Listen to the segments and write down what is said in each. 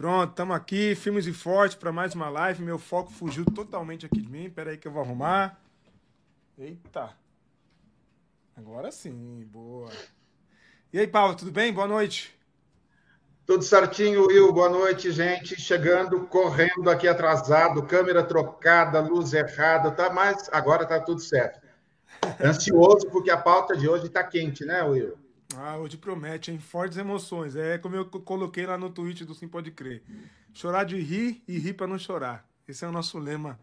Pronto, estamos aqui, firmes e fortes para mais uma live. Meu foco fugiu totalmente aqui de mim. Pera aí que eu vou arrumar. Eita. Agora sim, boa. E aí, Paulo, tudo bem? Boa noite. Tudo certinho, Will. Boa noite, gente. Chegando, correndo aqui atrasado, câmera trocada, luz errada, tá? Mas agora tá tudo certo. Ansioso porque a pauta de hoje tá quente, né, Will? Ah, hoje promete, hein? Fortes emoções. É como eu coloquei lá no tweet do Sim Pode Crer. Chorar de rir e rir para não chorar. Esse é o nosso lema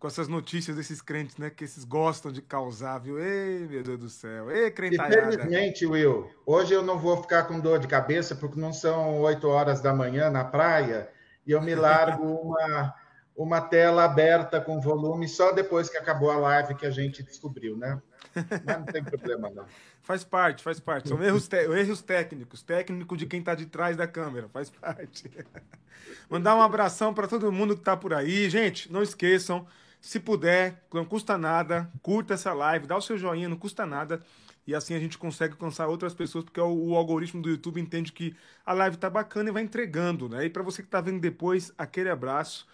com essas notícias desses crentes, né? Que esses gostam de causar, viu? Ei, meu Deus do céu. Ei, crentalhada. Infelizmente, Will, hoje eu não vou ficar com dor de cabeça porque não são 8 horas da manhã na praia e eu me largo uma, uma tela aberta com volume só depois que acabou a live que a gente descobriu, né? Mas não tem problema, não. Faz parte, faz parte. São erros, erros técnicos, técnico de quem está de trás da câmera, faz parte. Mandar um abração para todo mundo que está por aí. Gente, não esqueçam, se puder, não custa nada, curta essa live, dá o seu joinha, não custa nada. E assim a gente consegue alcançar outras pessoas, porque o, o algoritmo do YouTube entende que a live tá bacana e vai entregando, né? E para você que está vendo depois, aquele abraço.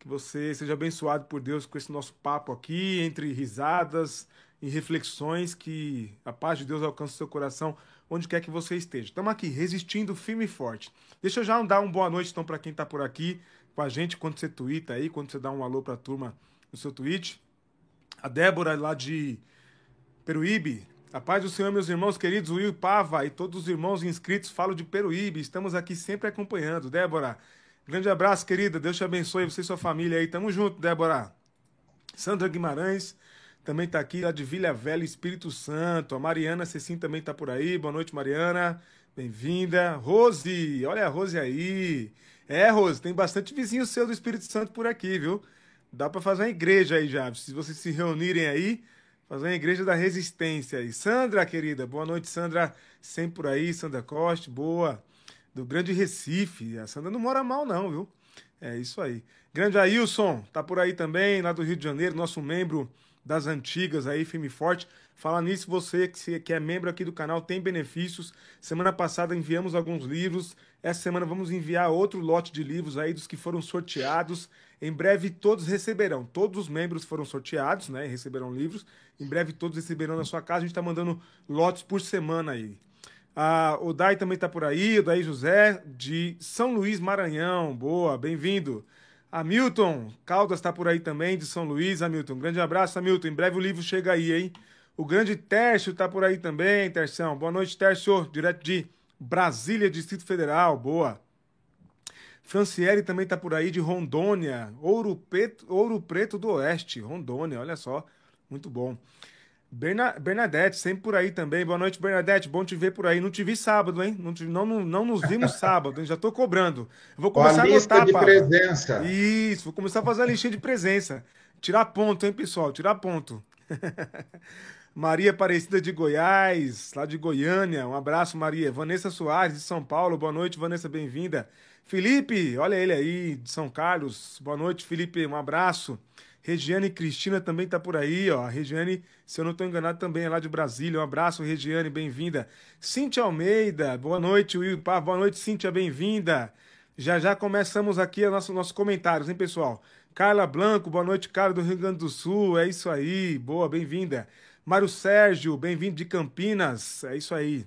Que você seja abençoado por Deus com esse nosso papo aqui, entre risadas, e reflexões que a paz de Deus alcance o seu coração onde quer que você esteja. Estamos aqui, resistindo firme e forte. Deixa eu já dar uma boa noite então para quem está por aqui com a gente, quando você twitta aí, quando você dá um alô para a turma no seu tweet. A Débora lá de Peruíbe. A paz do Senhor, meus irmãos queridos, Will Pava e todos os irmãos inscritos, falo de Peruíbe. Estamos aqui sempre acompanhando. Débora, grande abraço, querida. Deus te abençoe, você e sua família aí. Tamo junto, Débora. Sandra Guimarães, também está aqui lá de Vila Velha, Espírito Santo. A Mariana Cecim também está por aí. Boa noite, Mariana. Bem-vinda. Rose, olha a Rose aí. É, Rose, tem bastante vizinho seu do Espírito Santo por aqui, viu? Dá para fazer uma igreja aí já. Se vocês se reunirem aí, fazer uma igreja da resistência aí. Sandra, querida, boa noite, Sandra. Sempre por aí, Sandra Costa, boa. Do Grande Recife. A Sandra não mora mal, não, viu? É isso aí. Grande Ailson, tá por aí também, lá do Rio de Janeiro, nosso membro das antigas aí, firme e forte. Falar nisso, você que é membro aqui do canal tem benefícios. Semana passada enviamos alguns livros. Essa semana vamos enviar outro lote de livros aí dos que foram sorteados. Em breve todos receberão. Todos os membros foram sorteados, né? Receberão livros. Em breve todos receberão na sua casa. A gente está mandando lotes por semana aí. Ah, o Dai também está por aí. O Dai José, de São Luís, Maranhão. Boa, bem-vindo. Hamilton Caldas está por aí também, de São Luís. Hamilton, grande abraço, Hamilton. Em breve o livro chega aí, hein? O grande Tércio está por aí também, Terção. Boa noite, Tércio, direto de Brasília, Distrito Federal. Boa. Franciele também está por aí, de Rondônia. Ouro Preto, Ouro Preto do Oeste, Rondônia, olha só. Muito bom. Bernadette, sempre por aí também. Boa noite, Bernadette. Bom te ver por aí. Não te vi sábado, hein? Não, te, não, não, não nos vimos sábado, hein? Já tô cobrando. Eu vou começar a, a lista de presença. Isso, vou começar a fazer a listinha de presença. Tirar ponto, hein, pessoal? Tirar ponto. Maria Aparecida de Goiás, lá de Goiânia. Um abraço, Maria. Vanessa Soares, de São Paulo. Boa noite, Vanessa, bem-vinda. Felipe, olha ele aí, de São Carlos. Boa noite, Felipe. Um abraço. Regiane Cristina também está por aí, ó. Regiane, se eu não estou enganado, também é lá de Brasília. Um abraço, Regiane, bem-vinda. Cíntia Almeida, boa noite, Will. Boa noite, Cíntia, bem-vinda. Já já começamos aqui os nosso, nossos comentários, hein, pessoal? Carla Blanco, boa noite, cara do Rio Grande do Sul. É isso aí, boa, bem-vinda. Mário Sérgio, bem-vindo de Campinas. É isso aí.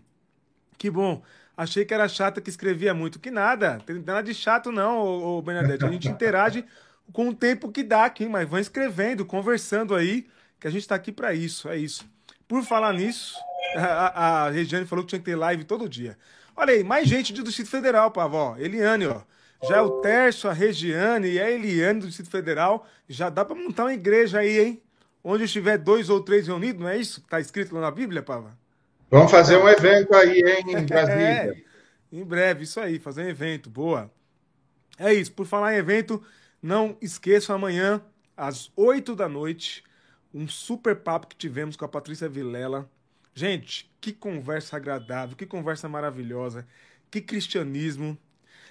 Que bom. Achei que era chata que escrevia muito. Que nada, tem nada de chato, não, ô, ô Bernadette. A gente interage com o tempo que dá aqui, mas vão escrevendo, conversando aí, que a gente está aqui para isso, é isso. Por falar nisso, a, a Regiane falou que tinha que ter live todo dia. Olha aí, mais gente do Distrito Federal, Pavó. Eliane, ó. Já é o Tércio, a Regiane e a Eliane do Distrito Federal. Já dá para montar uma igreja aí, hein? Onde estiver dois ou três reunidos, não é isso? Tá escrito lá na Bíblia, Pava? Vamos fazer um evento aí, hein, em Brasília. É, em breve, isso aí, fazer um evento, boa. É isso, por falar em evento, não esqueçam amanhã, às 8 da noite, um super papo que tivemos com a Patrícia Vilela. Gente, que conversa agradável, que conversa maravilhosa, que cristianismo.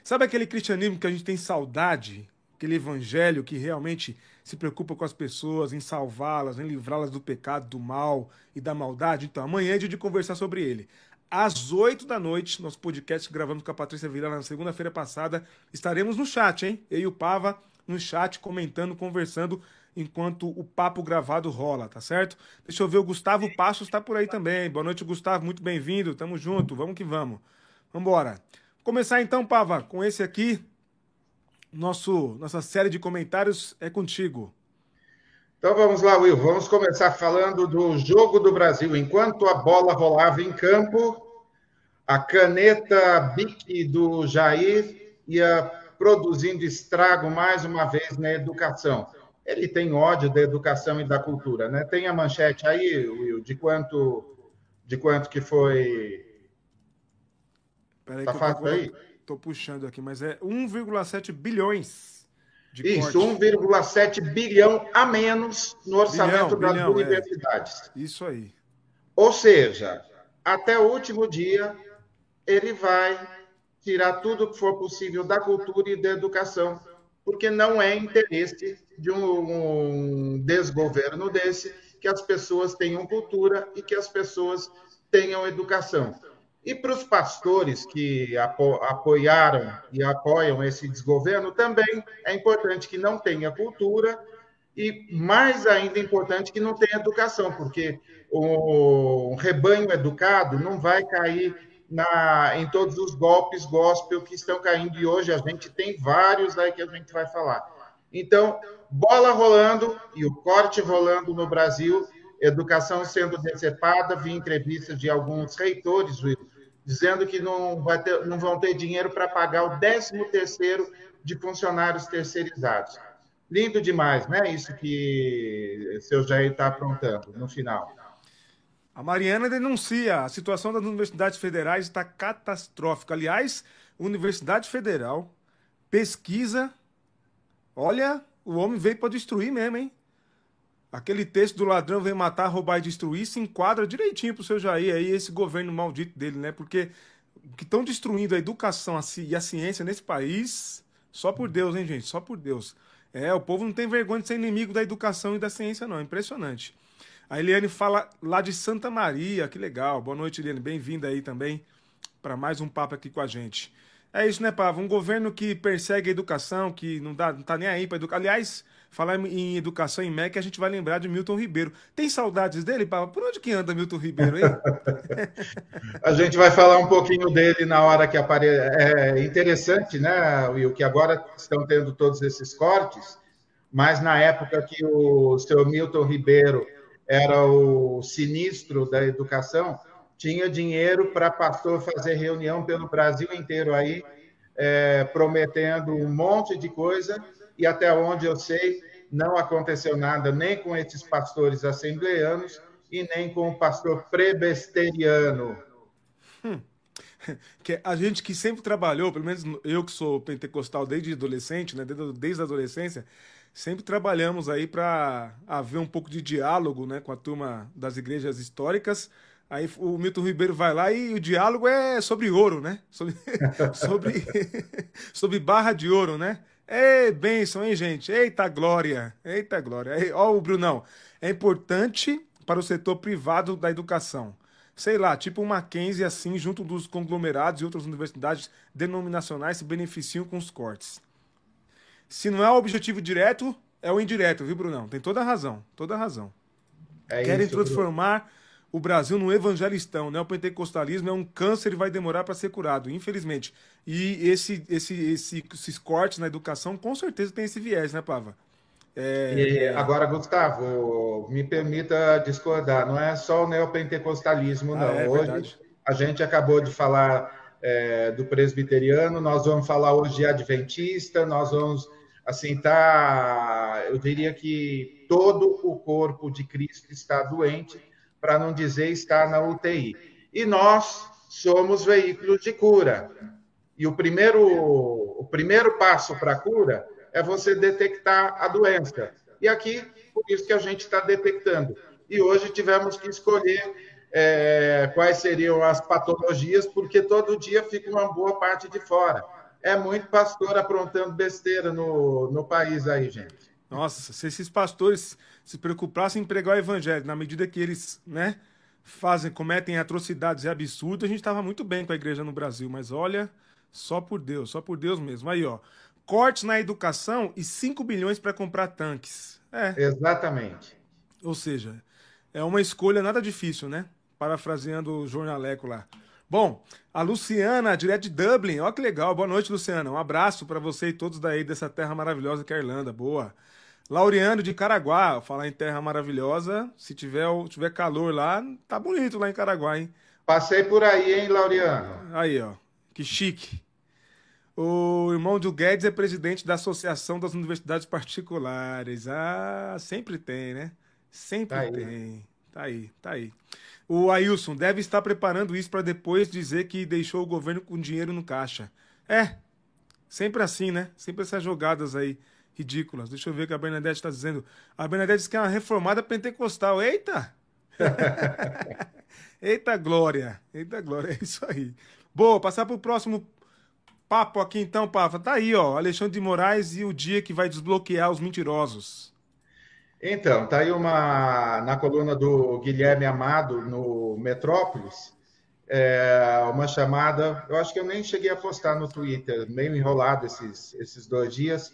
Sabe aquele cristianismo que a gente tem saudade? Aquele evangelho que realmente se preocupa com as pessoas, em salvá-las, em livrá-las do pecado, do mal e da maldade? Então, amanhã é dia de conversar sobre ele. às 8 da noite, nosso podcast que gravamos com a Patrícia Vila na segunda-feira passada. Estaremos no chat, hein? Eu e o Pava no chat, comentando, conversando, enquanto o papo gravado rola, tá certo? Deixa eu ver, o Gustavo Passos tá por aí também. Boa noite, Gustavo, muito bem-vindo, tamo junto, vamos que vamos. Vambora. Começar então, Pava, com esse aqui. Nosso, nossa série de comentários é contigo. Então vamos lá, Will. Vamos começar falando do jogo do Brasil. Enquanto a bola rolava em campo, a caneta Bic do Jair ia produzindo estrago mais uma vez na educação. Ele tem ódio da educação e da cultura, né? Tem a manchete aí, Will, de quanto de quanto que foi Peraí tá fácil aí? Tô puxando aqui, mas é 1,7 bilhões isso, 1,7 bilhão a menos no orçamento bilhão, das bilhão, é. universidades. É. Isso aí. Ou seja, até o último dia, ele vai tirar tudo que for possível da cultura e da educação, porque não é interesse de um desgoverno desse que as pessoas tenham cultura e que as pessoas tenham educação. E para os pastores que apo apoiaram e apoiam esse desgoverno, também é importante que não tenha cultura e, mais ainda, importante que não tenha educação, porque o rebanho educado não vai cair na, em todos os golpes gospel que estão caindo e hoje a gente tem vários aí que a gente vai falar. Então, bola rolando e o corte rolando no Brasil, educação sendo decepada, vi entrevistas de alguns reitores, Will, dizendo que não, vai ter, não vão ter dinheiro para pagar o 13 terceiro de funcionários terceirizados. Lindo demais, né? Isso que o seu Jair está aprontando no final. A Mariana denuncia a situação das universidades federais está catastrófica. Aliás, Universidade Federal pesquisa. Olha, o homem veio para destruir mesmo, hein? Aquele texto do ladrão vem matar, roubar e destruir se enquadra direitinho pro seu Jair aí, esse governo maldito dele, né? Porque o que estão destruindo a educação e a ciência nesse país, só por Deus, hein, gente? Só por Deus. É, o povo não tem vergonha de ser inimigo da educação e da ciência, não. Impressionante. A Eliane fala lá de Santa Maria, que legal. Boa noite, Eliane. Bem-vinda aí também para mais um papo aqui com a gente. É isso, né, Pava? Um governo que persegue a educação, que não, dá, não tá nem aí para educar. Aliás, falar em educação em MEC, a gente vai lembrar de Milton Ribeiro. Tem saudades dele, Pava? Por onde que anda Milton Ribeiro aí? a gente vai falar um pouquinho dele na hora que aparecer. É interessante, né, Will, que agora estão tendo todos esses cortes, mas na época que o seu Milton Ribeiro era o sinistro da educação, tinha dinheiro para pastor fazer reunião pelo Brasil inteiro aí, é, prometendo um monte de coisa, e até onde eu sei, não aconteceu nada nem com esses pastores assembleanos e nem com o pastor prebesteriano. Hum. Que a gente que sempre trabalhou, pelo menos eu que sou pentecostal desde adolescente, né, desde, desde a adolescência, sempre trabalhamos aí para haver um pouco de diálogo né, com a turma das igrejas históricas. Aí o Milton Ribeiro vai lá e o diálogo é sobre ouro, né? Sobre, sobre, sobre barra de ouro, né? Ei, bênção, hein, gente? Eita glória! Eita glória! Ei, ó, o Brunão. É importante para o setor privado da educação. Sei lá, tipo uma Mackenzie assim, junto dos conglomerados e outras universidades denominacionais se beneficiam com os cortes. Se não é o objetivo direto, é o indireto, viu, Brunão? Tem toda a razão, toda a razão. É Querem isso, transformar Bruno. o Brasil num evangelistão, né? O pentecostalismo é um câncer e vai demorar para ser curado, infelizmente. E esse, esse, esse, esses cortes na educação com certeza tem esse viés, né, Pava? É... E agora, Gustavo, me permita discordar, não é só o neopentecostalismo, não. Ah, é, Hoje verdade. a gente acabou de falar é, do presbiteriano, nós vamos falar hoje de adventista, nós vamos assim, tá, eu diria que todo o corpo de Cristo está doente, para não dizer está na UTI. E nós somos veículos de cura. E o primeiro, o primeiro passo para a cura é você detectar a doença. E aqui, por isso que a gente está detectando. E hoje tivemos que escolher é, quais seriam as patologias, porque todo dia fica uma boa parte de fora é muito pastor aprontando besteira no, no país aí, gente. Nossa, se esses pastores se preocupassem em pregar o evangelho, na medida que eles, né, fazem, cometem atrocidades e absurdos, a gente estava muito bem com a igreja no Brasil, mas olha, só por Deus, só por Deus mesmo. Aí, ó, cortes na educação e 5 bilhões para comprar tanques. É. Exatamente. Ou seja, é uma escolha nada difícil, né? Parafraseando o jornaleco lá. Bom, a Luciana, direto de Dublin. Ó que legal. Boa noite, Luciana. Um abraço para você e todos daí dessa terra maravilhosa que é a Irlanda. Boa. Laureano de Caraguá. Falar em terra maravilhosa, se tiver, tiver calor lá, tá bonito lá em Caraguá, hein? Passei por aí, hein, Laureano? Aí, ó. Que chique. O irmão do Guedes é presidente da Associação das Universidades Particulares. Ah, sempre tem, né? Sempre tá tem. Tá aí, tá aí. O Ailson deve estar preparando isso para depois dizer que deixou o governo com dinheiro no caixa. É, sempre assim, né? Sempre essas jogadas aí ridículas. Deixa eu ver o que a Bernadette está dizendo. A Bernadette diz que é uma reformada pentecostal. Eita! Eita glória! Eita glória, é isso aí. Boa, passar para o próximo papo aqui então, Papa. Tá aí, ó, Alexandre de Moraes e o dia que vai desbloquear os mentirosos. Então, tá aí uma na coluna do Guilherme Amado no Metrópolis, é, uma chamada. Eu acho que eu nem cheguei a postar no Twitter, meio enrolado esses, esses dois dias,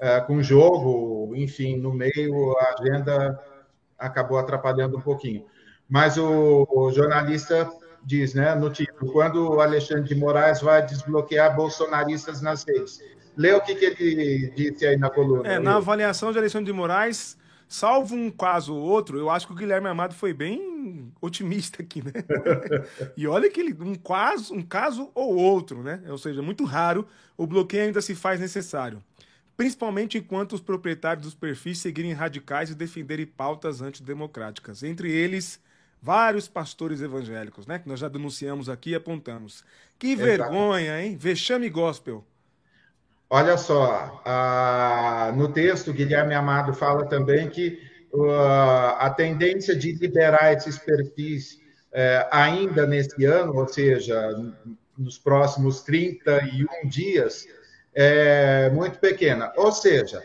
é, com jogo, enfim, no meio a agenda acabou atrapalhando um pouquinho. Mas o, o jornalista diz, né, no título, quando o Alexandre de Moraes vai desbloquear bolsonaristas nas redes. Lê o que, que ele disse aí na coluna. É, na avaliação de Alexandre de Moraes, salvo um caso ou outro, eu acho que o Guilherme Amado foi bem otimista aqui, né? e olha que ele, um caso, um caso ou outro, né? Ou seja, muito raro, o bloqueio ainda se faz necessário. Principalmente enquanto os proprietários dos perfis seguirem radicais e defenderem pautas antidemocráticas. Entre eles, vários pastores evangélicos, né? Que nós já denunciamos aqui e apontamos. Que Exato. vergonha, hein? Vexame gospel. Olha só, a, no texto, Guilherme Amado fala também que uh, a tendência de liberar esses perfis uh, ainda nesse ano, ou seja, nos próximos 31 dias, é muito pequena. Ou seja,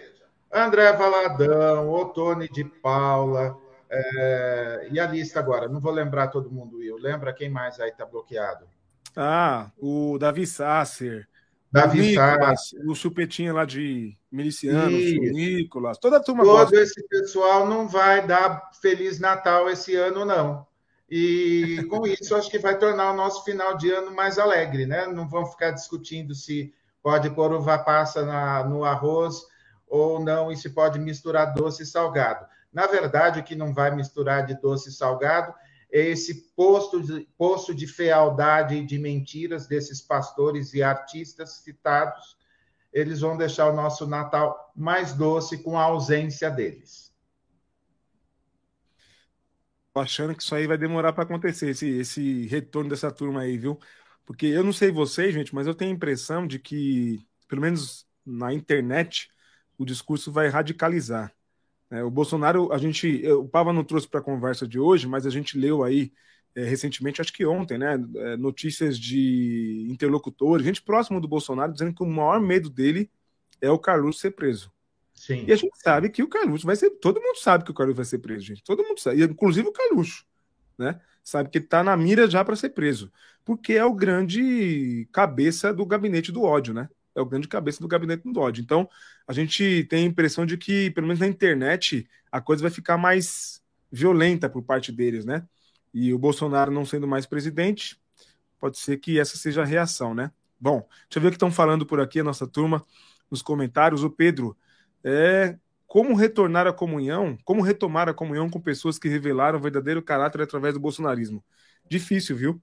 André Valadão, Otone de Paula, é, e a lista agora, não vou lembrar todo mundo, Will. Lembra quem mais aí está bloqueado? Ah, o Davi Sasser. Davi o Nicolas, o chupetinha lá de milicianos, o Nicolas, toda a turma Todo gosta. esse pessoal não vai dar Feliz Natal esse ano, não. E com isso, acho que vai tornar o nosso final de ano mais alegre, né? Não vamos ficar discutindo se pode pôr uva passa na, no arroz ou não, e se pode misturar doce e salgado. Na verdade, o que não vai misturar de doce e salgado esse posto de, posto de fealdade e de mentiras desses pastores e artistas citados. Eles vão deixar o nosso Natal mais doce com a ausência deles. Tô achando que isso aí vai demorar para acontecer, esse, esse retorno dessa turma aí, viu? Porque eu não sei vocês, gente, mas eu tenho a impressão de que, pelo menos na internet, o discurso vai radicalizar. É, o Bolsonaro, a gente, o Pava não trouxe para a conversa de hoje, mas a gente leu aí é, recentemente, acho que ontem, né, é, notícias de interlocutores, gente próximo do Bolsonaro, dizendo que o maior medo dele é o Carluxo ser preso. Sim. E a gente sabe que o Carluxo vai ser. Todo mundo sabe que o Carluxo vai ser preso, gente. Todo mundo sabe, inclusive o Carluxo, né? Sabe que está na mira já para ser preso, porque é o grande cabeça do gabinete do ódio, né? É o grande cabeça do gabinete do Dodge. Então, a gente tem a impressão de que, pelo menos na internet, a coisa vai ficar mais violenta por parte deles, né? E o Bolsonaro não sendo mais presidente, pode ser que essa seja a reação, né? Bom, deixa eu ver o que estão falando por aqui, a nossa turma, nos comentários. O Pedro, é, como retornar à comunhão, como retomar a comunhão com pessoas que revelaram o verdadeiro caráter através do bolsonarismo? Difícil, viu?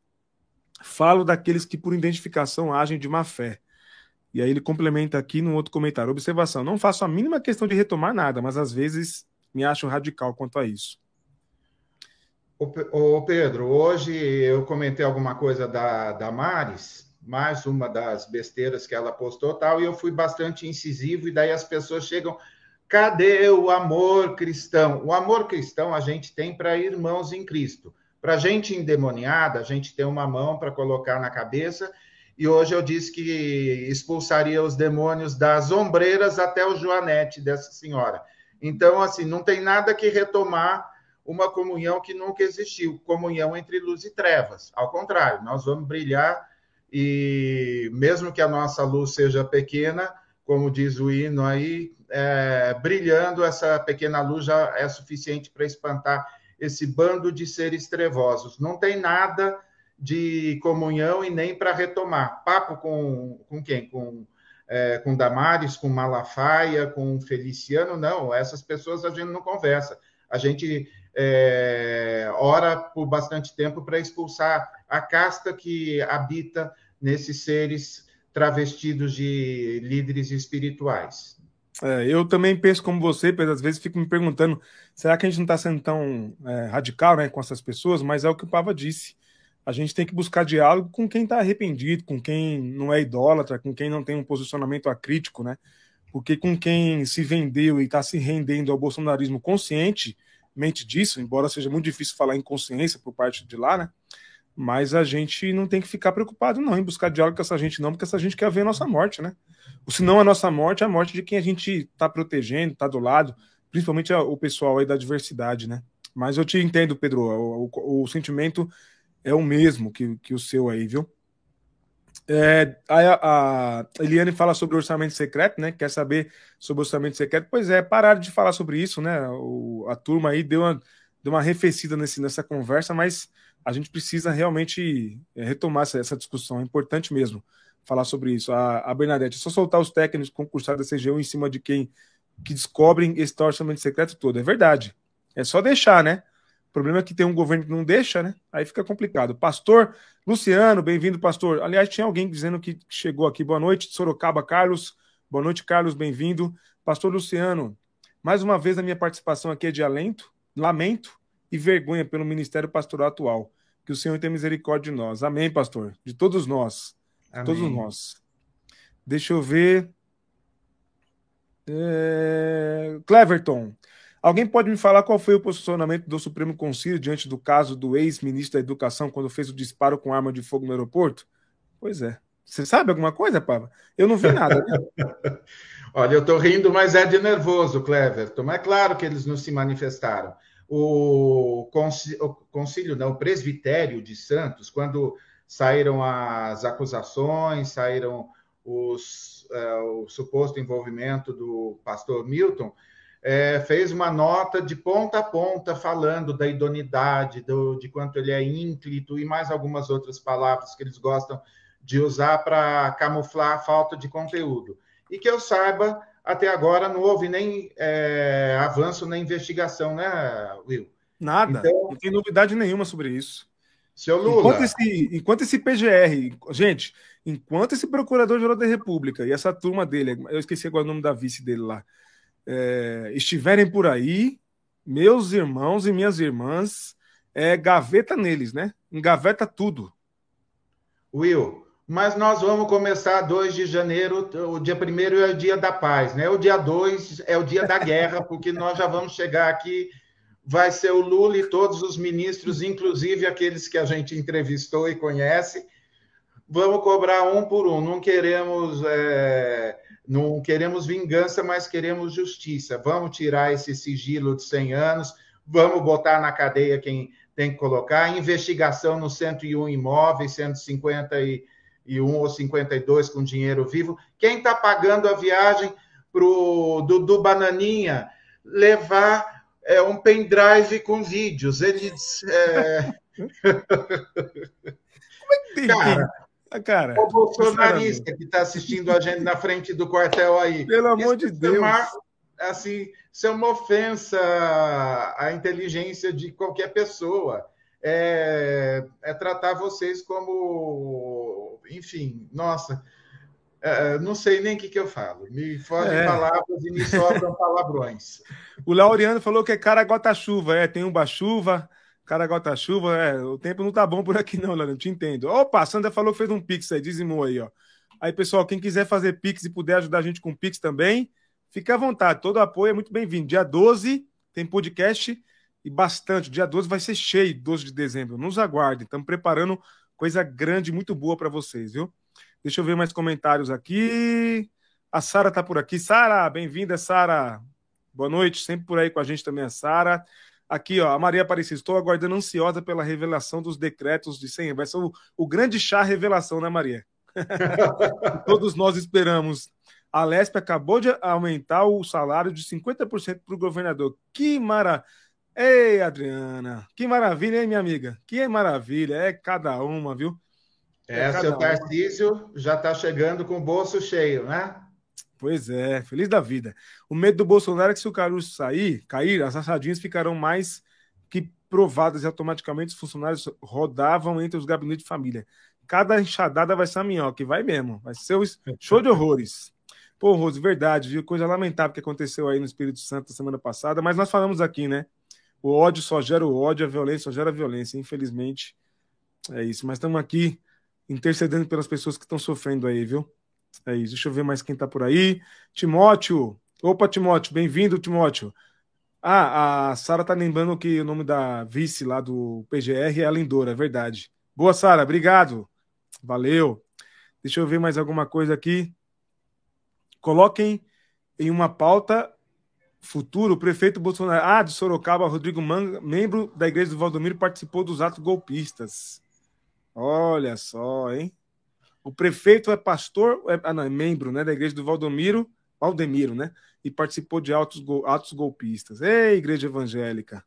Falo daqueles que, por identificação, agem de má fé. E aí ele complementa aqui num outro comentário. Observação: não faço a mínima questão de retomar nada, mas às vezes me acho radical quanto a isso. Ô Pedro, hoje eu comentei alguma coisa da, da Maris, mais uma das besteiras que ela postou tal, e eu fui bastante incisivo, e daí as pessoas chegam. Cadê o amor cristão? O amor cristão a gente tem para irmãos em Cristo. Para gente endemoniada, a gente tem uma mão para colocar na cabeça e hoje eu disse que expulsaria os demônios das ombreiras até o joanete dessa senhora. Então, assim, não tem nada que retomar uma comunhão que nunca existiu, comunhão entre luz e trevas. Ao contrário, nós vamos brilhar e mesmo que a nossa luz seja pequena, como diz o hino aí, é, brilhando, essa pequena luz já é suficiente para espantar esse bando de seres trevosos. Não tem nada de comunhão e nem para retomar. Papo com, com quem? Com, é, com Damares, com Malafaia, com Feliciano? Não, essas pessoas a gente não conversa. A gente é, ora por bastante tempo para expulsar a casta que habita nesses seres travestidos de líderes espirituais. É, eu também penso como você, Pedro, às vezes fico me perguntando, será que a gente não está sendo tão é, radical né, com essas pessoas? Mas é o que o Pava disse. A gente tem que buscar diálogo com quem está arrependido, com quem não é idólatra, com quem não tem um posicionamento acrítico, né? Porque com quem se vendeu e está se rendendo ao bolsonarismo conscientemente disso, embora seja muito difícil falar em consciência por parte de lá, né? Mas a gente não tem que ficar preocupado, não, em buscar diálogo com essa gente, não, porque essa gente quer ver a nossa morte, né? Ou se não a nossa morte, é a morte de quem a gente está protegendo, está do lado, principalmente o pessoal aí da diversidade, né? Mas eu te entendo, Pedro, o, o, o sentimento é o mesmo que, que o seu aí, viu? É, a, a, Eliane fala sobre orçamento secreto, né? Quer saber sobre orçamento secreto? Pois é, pararam de falar sobre isso, né? O, a turma aí deu uma, deu uma arrefecida nesse, nessa conversa, mas a gente precisa realmente é, retomar essa, essa, discussão. É importante mesmo falar sobre isso. A, a Bernadette, só soltar os técnicos concursados da CGU em cima de quem que descobrem esse orçamento secreto todo. É verdade. É só deixar, né? O problema é que tem um governo que não deixa, né? Aí fica complicado. Pastor Luciano, bem-vindo, pastor. Aliás, tinha alguém dizendo que chegou aqui. Boa noite, Sorocaba Carlos. Boa noite, Carlos, bem-vindo. Pastor Luciano, mais uma vez a minha participação aqui é de alento, lamento e vergonha pelo ministério pastoral atual. Que o Senhor tenha misericórdia de nós. Amém, pastor. De todos nós. De todos nós. Deixa eu ver. É... Cleverton. Alguém pode me falar qual foi o posicionamento do Supremo Conselho diante do caso do ex-ministro da Educação quando fez o disparo com arma de fogo no aeroporto? Pois é. Você sabe alguma coisa, Pava? Eu não vi nada. Né? Olha, eu estou rindo, mas é de nervoso, Cleverton. É claro que eles não se manifestaram. O concílio, não, o presbitério de Santos, quando saíram as acusações, saíram os, uh, o suposto envolvimento do pastor Milton, é, fez uma nota de ponta a ponta falando da idoneidade, do, de quanto ele é ínclito e mais algumas outras palavras que eles gostam de usar para camuflar a falta de conteúdo. E que eu saiba, até agora não houve nem é, avanço na investigação, né, Will? Nada, então, não tem novidade nenhuma sobre isso. Seu Lula. Enquanto esse, enquanto esse PGR, gente, enquanto esse Procurador-Geral da República e essa turma dele, eu esqueci agora o nome da vice dele lá, é, estiverem por aí, meus irmãos e minhas irmãs, é, gaveta neles, né? Engaveta tudo. Will, mas nós vamos começar 2 de janeiro, o dia 1 é o dia da paz, né? O dia 2 é o dia da guerra, porque nós já vamos chegar aqui, vai ser o Lula e todos os ministros, inclusive aqueles que a gente entrevistou e conhece, vamos cobrar um por um, não queremos. É não queremos vingança, mas queremos justiça. Vamos tirar esse sigilo de 100 anos, vamos botar na cadeia quem tem que colocar. Investigação no 101 imóveis, 151 ou 52 com dinheiro vivo. Quem está pagando a viagem pro, do, do Bananinha levar é, um pendrive com vídeos? Eles. É... Como é que tem? Cara, ah, cara, o bolsonarista que está assistindo a gente na frente do quartel aí. Pelo amor de Deus. assim, isso é uma ofensa à inteligência de qualquer pessoa. É, é tratar vocês como, enfim, nossa, é, não sei nem o que, que eu falo. Me fogem é. palavras e me sobram palavrões. O Laureano falou que é cara gota-chuva, é, tem um chuva Cara, gota chuva, é, o tempo não tá bom por aqui não, Leandro, te entendo. Opa, a Sandra falou que fez um Pix aí, dizimou aí, ó. Aí, pessoal, quem quiser fazer Pix e puder ajudar a gente com Pix também, fique à vontade, todo apoio é muito bem-vindo. Dia 12 tem podcast e bastante, dia 12 vai ser cheio, 12 de dezembro, nos aguardem, estamos preparando coisa grande, muito boa para vocês, viu? Deixa eu ver mais comentários aqui. A Sara tá por aqui. Sara, bem-vinda, Sara. Boa noite, sempre por aí com a gente também a Sara. Aqui, ó, a Maria Aparecida, estou aguardando ansiosa pela revelação dos decretos de 100. Vai ser o, o grande chá revelação, né, Maria? Todos nós esperamos. A Lesp acabou de aumentar o salário de 50% para o governador. Que maravilha! Ei, Adriana, que maravilha, hein, minha amiga? Que maravilha, é cada uma, viu? É, é seu Tarcísio já está chegando com o bolso cheio, né? Pois é, feliz da vida. O medo do Bolsonaro é que se o Caruso sair, cair, as assadinhas ficarão mais que provadas e automaticamente os funcionários rodavam entre os gabinetes de família. Cada enxadada vai ser a minhoca, e vai mesmo. Vai ser o show de horrores. Pô, Rose, verdade, viu? Coisa lamentável que aconteceu aí no Espírito Santo semana passada, mas nós falamos aqui, né? O ódio só gera o ódio, a violência só gera a violência. Infelizmente, é isso. Mas estamos aqui intercedendo pelas pessoas que estão sofrendo aí, viu? É isso. Deixa eu ver mais quem está por aí. Timóteo. Opa, Timóteo. Bem-vindo, Timóteo. Ah, a Sara tá lembrando que o nome da vice lá do PGR é a Lindora, é verdade. Boa, Sara. Obrigado. Valeu. Deixa eu ver mais alguma coisa aqui. Coloquem em uma pauta futuro o prefeito Bolsonaro. Ah, de Sorocaba, Rodrigo Manga, membro da igreja do Valdomiro, participou dos atos golpistas. Olha só, hein? O prefeito é pastor, é, ah, não, é membro né, da igreja do Valdomiro, Valdemiro, né? E participou de atos, atos golpistas. Ei, igreja evangélica.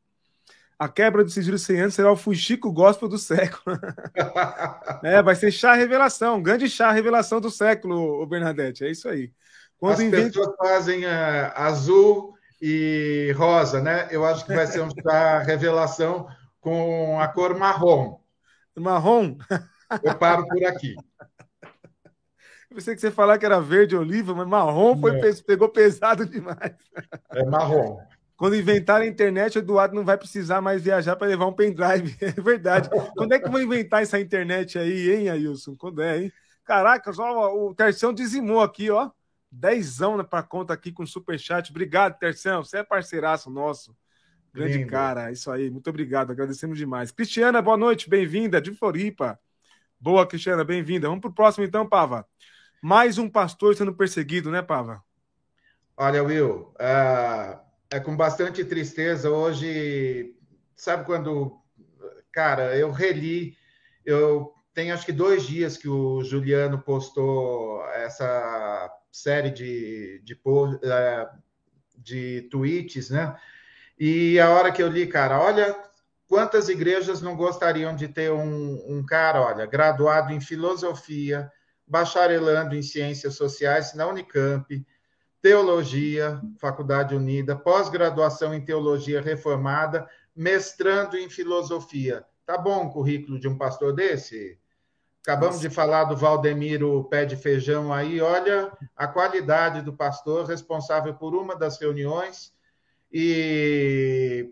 A quebra do sigilo 100 anos será o fuxico gospel do século. é, vai ser chá revelação, grande chá revelação do século, Bernadette. É isso aí. Quando As inventa... pessoas fazem uh, azul e rosa, né? Eu acho que vai ser um chá revelação com a cor marrom. Marrom? Eu paro por aqui. Eu pensei que você falar que era verde oliva, mas marrom foi, é. pegou pesado demais. É marrom. Quando inventar a internet, o Eduardo não vai precisar mais viajar para levar um pendrive. É verdade. Quando é que vão inventar essa internet aí, hein, Ailson? Quando é, hein? Caraca, só o Terção dizimou aqui, ó. Dezão para conta aqui com superchat. Obrigado, Terção. Você é parceiraço nosso. Grande Lindo. cara. Isso aí. Muito obrigado. Agradecemos demais. Cristiana, boa noite. Bem-vinda de Floripa. Boa, Cristiana. Bem-vinda. Vamos para o próximo, então, Pava. Mais um pastor sendo perseguido, né, Pava? Olha, Will, é, é com bastante tristeza. Hoje, sabe quando. Cara, eu reli, eu tenho acho que dois dias que o Juliano postou essa série de, de, é, de tweets, né? E a hora que eu li, cara, olha quantas igrejas não gostariam de ter um, um cara, olha, graduado em filosofia, bacharelando em Ciências Sociais na Unicamp, Teologia, Faculdade Unida, pós-graduação em Teologia Reformada, mestrando em Filosofia. Tá bom o currículo de um pastor desse? Acabamos Nossa. de falar do Valdemiro Pé de Feijão aí. Olha a qualidade do pastor, responsável por uma das reuniões e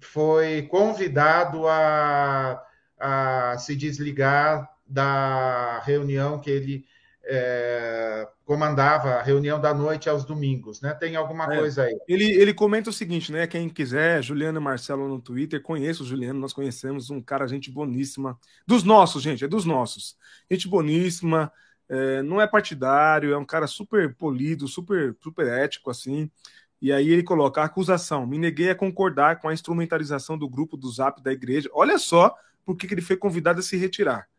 foi convidado a, a se desligar da reunião que ele é, comandava, a reunião da noite aos domingos, né? Tem alguma é, coisa aí. Ele, ele comenta o seguinte, né? Quem quiser, Juliano e Marcelo no Twitter, conheço o Juliano, nós conhecemos um cara, gente boníssima. Dos nossos, gente, é dos nossos. Gente boníssima, é, não é partidário, é um cara super polido, super, super ético, assim. E aí ele coloca a acusação: me neguei a concordar com a instrumentalização do grupo do Zap da igreja. Olha só por que ele foi convidado a se retirar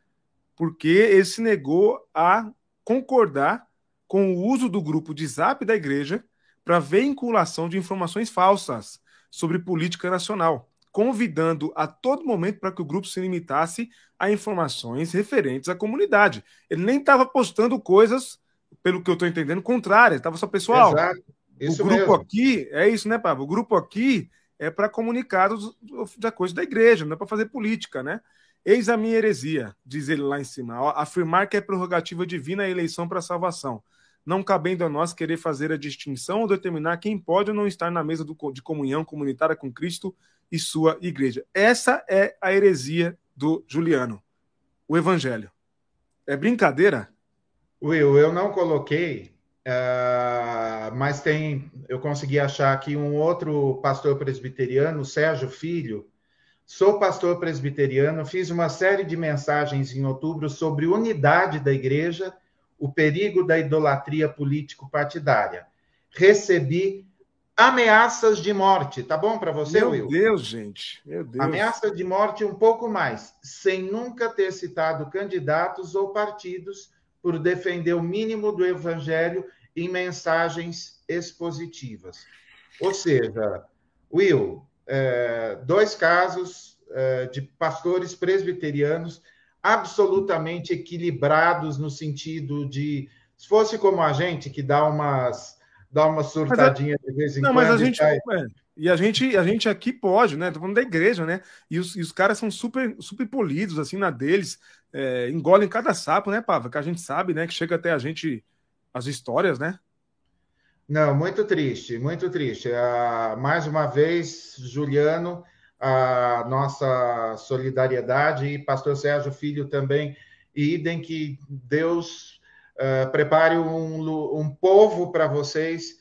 porque ele se negou a concordar com o uso do grupo de zap da igreja para vinculação de informações falsas sobre política nacional, convidando a todo momento para que o grupo se limitasse a informações referentes à comunidade. Ele nem estava postando coisas, pelo que eu estou entendendo, contrárias. Estava só, pessoal, Exato. Isso o grupo mesmo. aqui, é isso, né, Pablo? O grupo aqui é para comunicados da coisa da igreja, não é para fazer política, né? Eis a minha heresia, diz ele lá em cima, afirmar que é prerrogativa divina a eleição para a salvação, não cabendo a nós querer fazer a distinção ou determinar quem pode ou não estar na mesa do, de comunhão comunitária com Cristo e sua igreja. Essa é a heresia do Juliano, o evangelho. É brincadeira? Will, eu não coloquei, uh, mas tem, eu consegui achar aqui um outro pastor presbiteriano, Sérgio Filho, Sou pastor presbiteriano, fiz uma série de mensagens em outubro sobre unidade da igreja, o perigo da idolatria político-partidária. Recebi ameaças de morte. Tá bom para você, Meu Will? Meu Deus, gente. Meu Deus. Ameaça de morte um pouco mais, sem nunca ter citado candidatos ou partidos por defender o mínimo do evangelho em mensagens expositivas. Ou seja, Will, é, dois casos é, de pastores presbiterianos absolutamente equilibrados no sentido de se fosse como a gente que dá umas dá uma surtadinha de vez em não, quando. Mas a gente, é, e a gente, a gente aqui pode, né? Tô falando da igreja, né? E os, e os caras são super, super polidos, assim, na deles, é, engolem cada sapo, né, Pava? Que a gente sabe, né? Que chega até a gente as histórias, né? Não, muito triste, muito triste. Ah, mais uma vez, Juliano, a nossa solidariedade e Pastor Sérgio Filho também, idem que Deus uh, prepare um, um povo para vocês,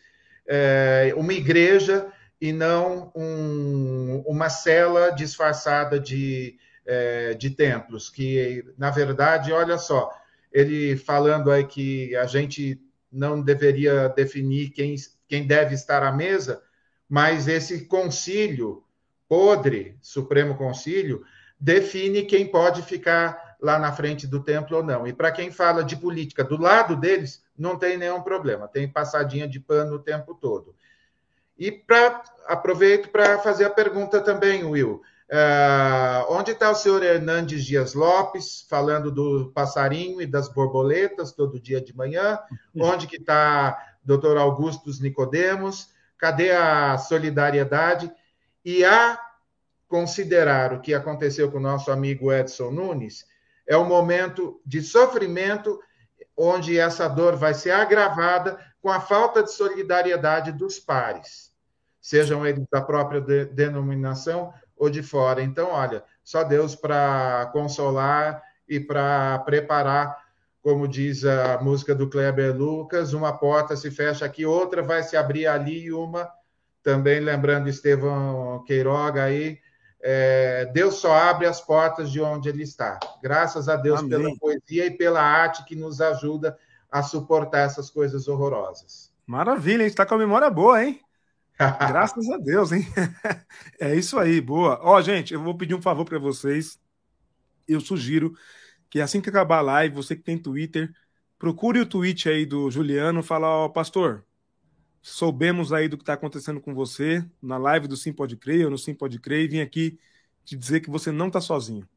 uh, uma igreja e não um, uma cela disfarçada de, uh, de templos, que, na verdade, olha só, ele falando aí que a gente não deveria definir quem, quem deve estar à mesa, mas esse concílio podre, Supremo Concílio, define quem pode ficar lá na frente do templo ou não. E para quem fala de política do lado deles, não tem nenhum problema, tem passadinha de pano o tempo todo. E para aproveito para fazer a pergunta também, Will. Uh, onde está o senhor Hernandes Dias Lopes, falando do passarinho e das borboletas todo dia de manhã? Onde que está doutor Augustus Nicodemos? Cadê a solidariedade? E a considerar o que aconteceu com o nosso amigo Edson Nunes, é um momento de sofrimento onde essa dor vai ser agravada com a falta de solidariedade dos pares, sejam eles da própria de denominação ou de fora. Então, olha, só Deus para consolar e para preparar, como diz a música do Kleber Lucas, uma porta se fecha aqui, outra vai se abrir ali e uma também lembrando Estevão Queiroga aí, é, Deus só abre as portas de onde ele está. Graças a Deus Amém. pela poesia e pela arte que nos ajuda a suportar essas coisas horrorosas. Maravilha, a gente está com a memória boa, hein? Graças a Deus, hein? é isso aí, boa. Ó, gente, eu vou pedir um favor para vocês. Eu sugiro que assim que acabar a live, você que tem Twitter, procure o tweet aí do Juliano, fala, ó, pastor, soubemos aí do que está acontecendo com você na live do Sim Pode Crer ou no Sim Pode Crer e vim aqui te dizer que você não está sozinho.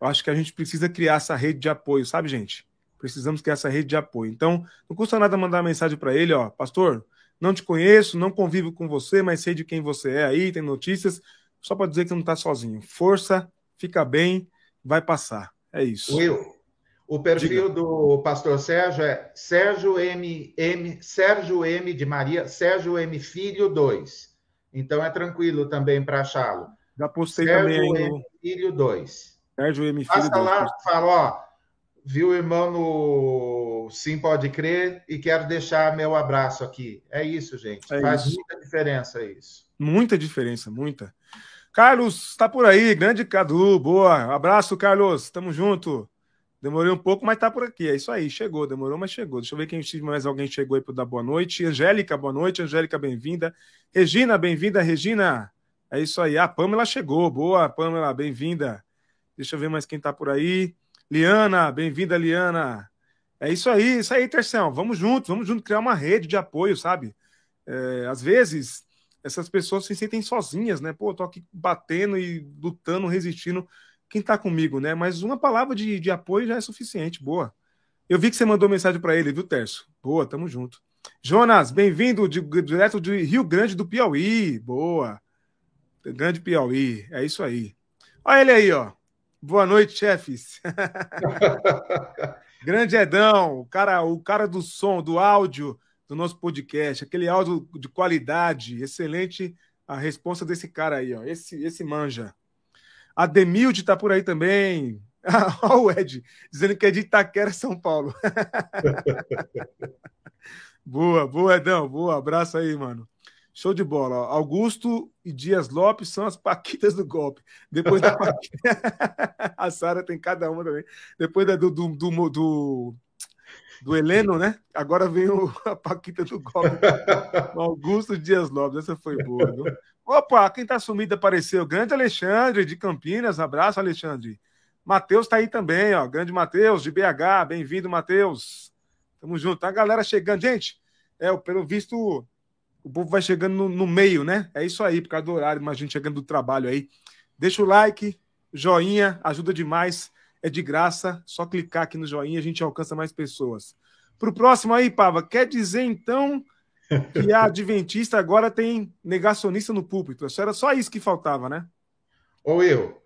Eu acho que a gente precisa criar essa rede de apoio, sabe, gente? Precisamos criar essa rede de apoio. Então, não custa nada mandar uma mensagem para ele, ó, pastor, não te conheço, não convivo com você, mas sei de quem você é aí, tem notícias, só para dizer que não está sozinho. Força, fica bem, vai passar. É isso. Will, o perfil Diga. do pastor Sérgio é Sérgio M, M, Sérgio M de Maria, Sérgio M Filho 2. Então é tranquilo também para achá-lo. Já postei Sérgio também Sérgio M Filho 2. Sérgio M Filho Passa 2. lá, fala, ó, viu o irmão no Sim Pode Crer e quero deixar meu abraço aqui. É isso, gente. É Faz isso. muita diferença isso. Muita diferença, muita. Carlos, está por aí, grande Cadu, boa. Abraço, Carlos, tamo junto. Demorei um pouco, mas tá por aqui. É isso aí, chegou, demorou, mas chegou. Deixa eu ver quem mais alguém chegou aí para dar boa noite. Angélica, boa noite. Angélica, bem-vinda. Regina, bem-vinda, Regina. É isso aí. A Pamela chegou. Boa, Pamela, bem-vinda. Deixa eu ver mais quem tá por aí. Liana, bem-vinda, Liana. É isso aí, isso aí, Terção. Vamos juntos, vamos juntos criar uma rede de apoio, sabe? É, às vezes, essas pessoas se sentem sozinhas, né? Pô, tô aqui batendo e lutando, resistindo quem está comigo, né? Mas uma palavra de, de apoio já é suficiente. Boa. Eu vi que você mandou mensagem para ele, viu, Terço? Boa, tamo junto. Jonas, bem-vindo direto de Rio Grande do Piauí. Boa. Grande Piauí. É isso aí. Olha ele aí, ó. Boa noite, chefes. Grande Edão, o cara, o cara do som, do áudio do nosso podcast, aquele áudio de qualidade, excelente a resposta desse cara aí, ó. Esse, esse manja. A Demilde está por aí também. Olha o Ed, dizendo que é de Itaquera, São Paulo. boa, boa, Edão. Boa, abraço aí, mano. Show de bola. Augusto e Dias Lopes são as paquitas do golpe. Depois da a Sara tem cada uma também. Depois da, do, do, do, do, do Heleno, né? Agora vem o, a Paquita do golpe. Augusto Dias Lopes, essa foi boa, viu? Opa, quem tá sumido apareceu. Grande Alexandre, de Campinas. Abraço, Alexandre. Matheus tá aí também, ó. Grande Matheus, de BH. Bem-vindo, Matheus. Tamo junto. A galera chegando. Gente, é, pelo visto, o povo vai chegando no, no, meio, né? É isso aí, por causa do horário, mas a gente chegando do trabalho aí. Deixa o like, joinha, ajuda demais. É de graça, só clicar aqui no joinha a gente alcança mais pessoas. Pro próximo aí, Pava, quer dizer então que a Adventista agora tem negacionista no púlpito? Isso era só isso que faltava, né? Ô Will,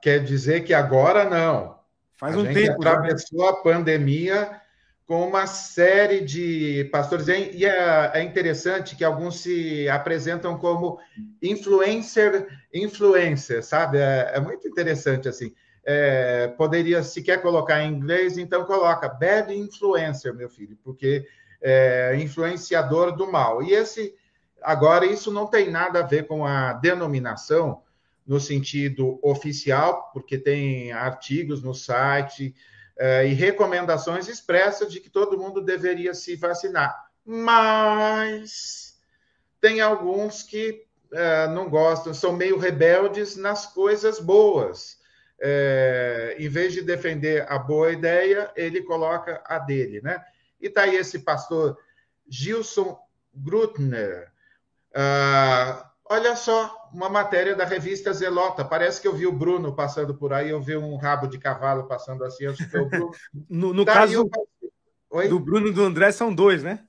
quer dizer que agora não. Faz a um gente tempo. atravessou já, né? a pandemia com uma série de pastores. E é, é, interessante que alguns se apresentam como influencer, influencer, sabe? É, é muito interessante assim. É, poderia, se quer colocar em inglês, então coloca bad influencer, meu filho, porque é influenciador do mal. E esse, agora, isso não tem nada a ver com a denominação no sentido oficial, porque tem artigos no site é, e recomendações expressas de que todo mundo deveria se vacinar. Mas tem alguns que é, não gostam, são meio rebeldes nas coisas boas. É, em vez de defender a boa ideia, ele coloca a dele, né? E tá aí esse pastor Gilson Grutner. Uh, olha só, uma matéria da revista Zelota. Parece que eu vi o Bruno passando por aí, eu vi um rabo de cavalo passando assim. Acho que o Bruno. no, no tá caso eu... do Bruno e do André, são dois, né?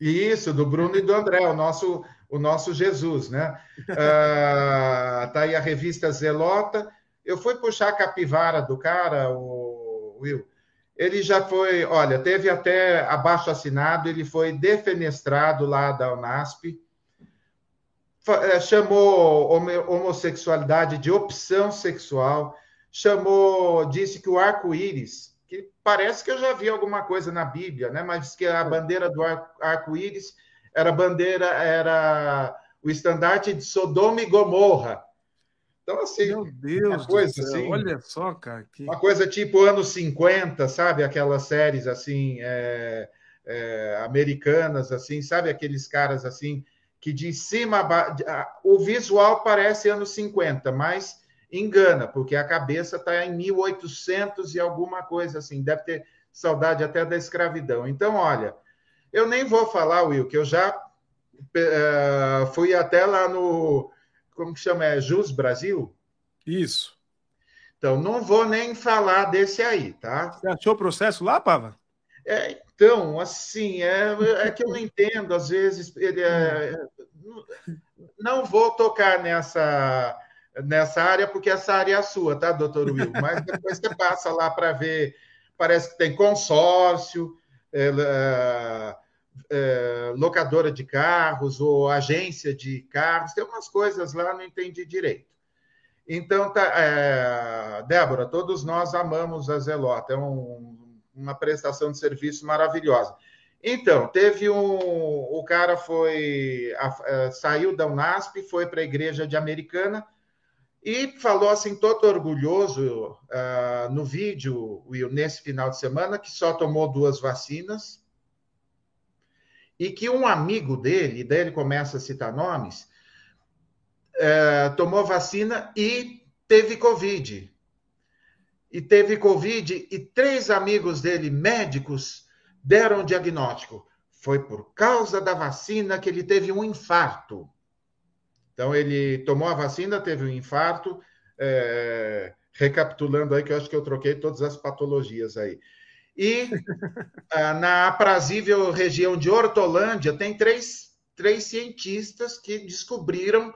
Isso, do Bruno e do André, o nosso, o nosso Jesus, né? Uh, tá aí a revista Zelota. Eu fui puxar a capivara do cara, o Will. Ele já foi, olha, teve até abaixo assinado, ele foi defenestrado lá da Unasp, chamou homossexualidade de opção sexual, chamou, disse que o arco-íris, que parece que eu já vi alguma coisa na Bíblia, né? Mas que a bandeira do arco-íris era bandeira, era o estandarte de Sodoma e Gomorra. Então, assim, Meu Deus uma coisa assim. Olha só, cara. Que... Uma coisa tipo anos 50, sabe? Aquelas séries assim, é, é, americanas, assim, sabe? Aqueles caras assim, que de cima. O visual parece anos 50, mas engana, porque a cabeça está em 1800 e alguma coisa assim. Deve ter saudade até da escravidão. Então, olha, eu nem vou falar, Will, que eu já uh, fui até lá no como que chama? É Jus Brasil? Isso. Então, não vou nem falar desse aí, tá? Você achou o processo lá, Pava? É, então, assim, é, é que eu não entendo, às vezes, ele é, não vou tocar nessa, nessa área, porque essa área é a sua, tá, doutor Will? Mas depois você passa lá para ver, parece que tem consórcio, é, é é, locadora de carros ou agência de carros, tem umas coisas lá, não entendi direito. Então, tá, Débora, todos nós amamos a Zelota, é um, uma prestação de serviço maravilhosa. Então, teve um. O cara foi. A, a, saiu da Unasp, foi para a igreja de Americana e falou assim, todo orgulhoso uh, no vídeo, Will, nesse final de semana, que só tomou duas vacinas e que um amigo dele, daí ele começa a citar nomes, é, tomou vacina e teve Covid. E teve Covid, e três amigos dele, médicos, deram o diagnóstico. Foi por causa da vacina que ele teve um infarto. Então, ele tomou a vacina, teve um infarto. É, recapitulando aí, que eu acho que eu troquei todas as patologias aí. E ah, na aprazível região de Hortolândia, tem três, três cientistas que descobriram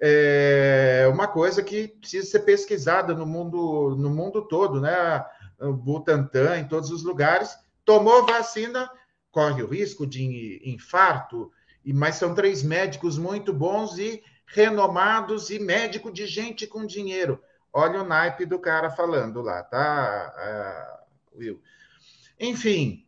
é, uma coisa que precisa ser pesquisada no mundo, no mundo todo, né? Butantan, em todos os lugares. Tomou vacina, corre o risco de infarto, mas são três médicos muito bons e renomados e médico de gente com dinheiro. Olha o naipe do cara falando lá, tá, uh, Will? Enfim,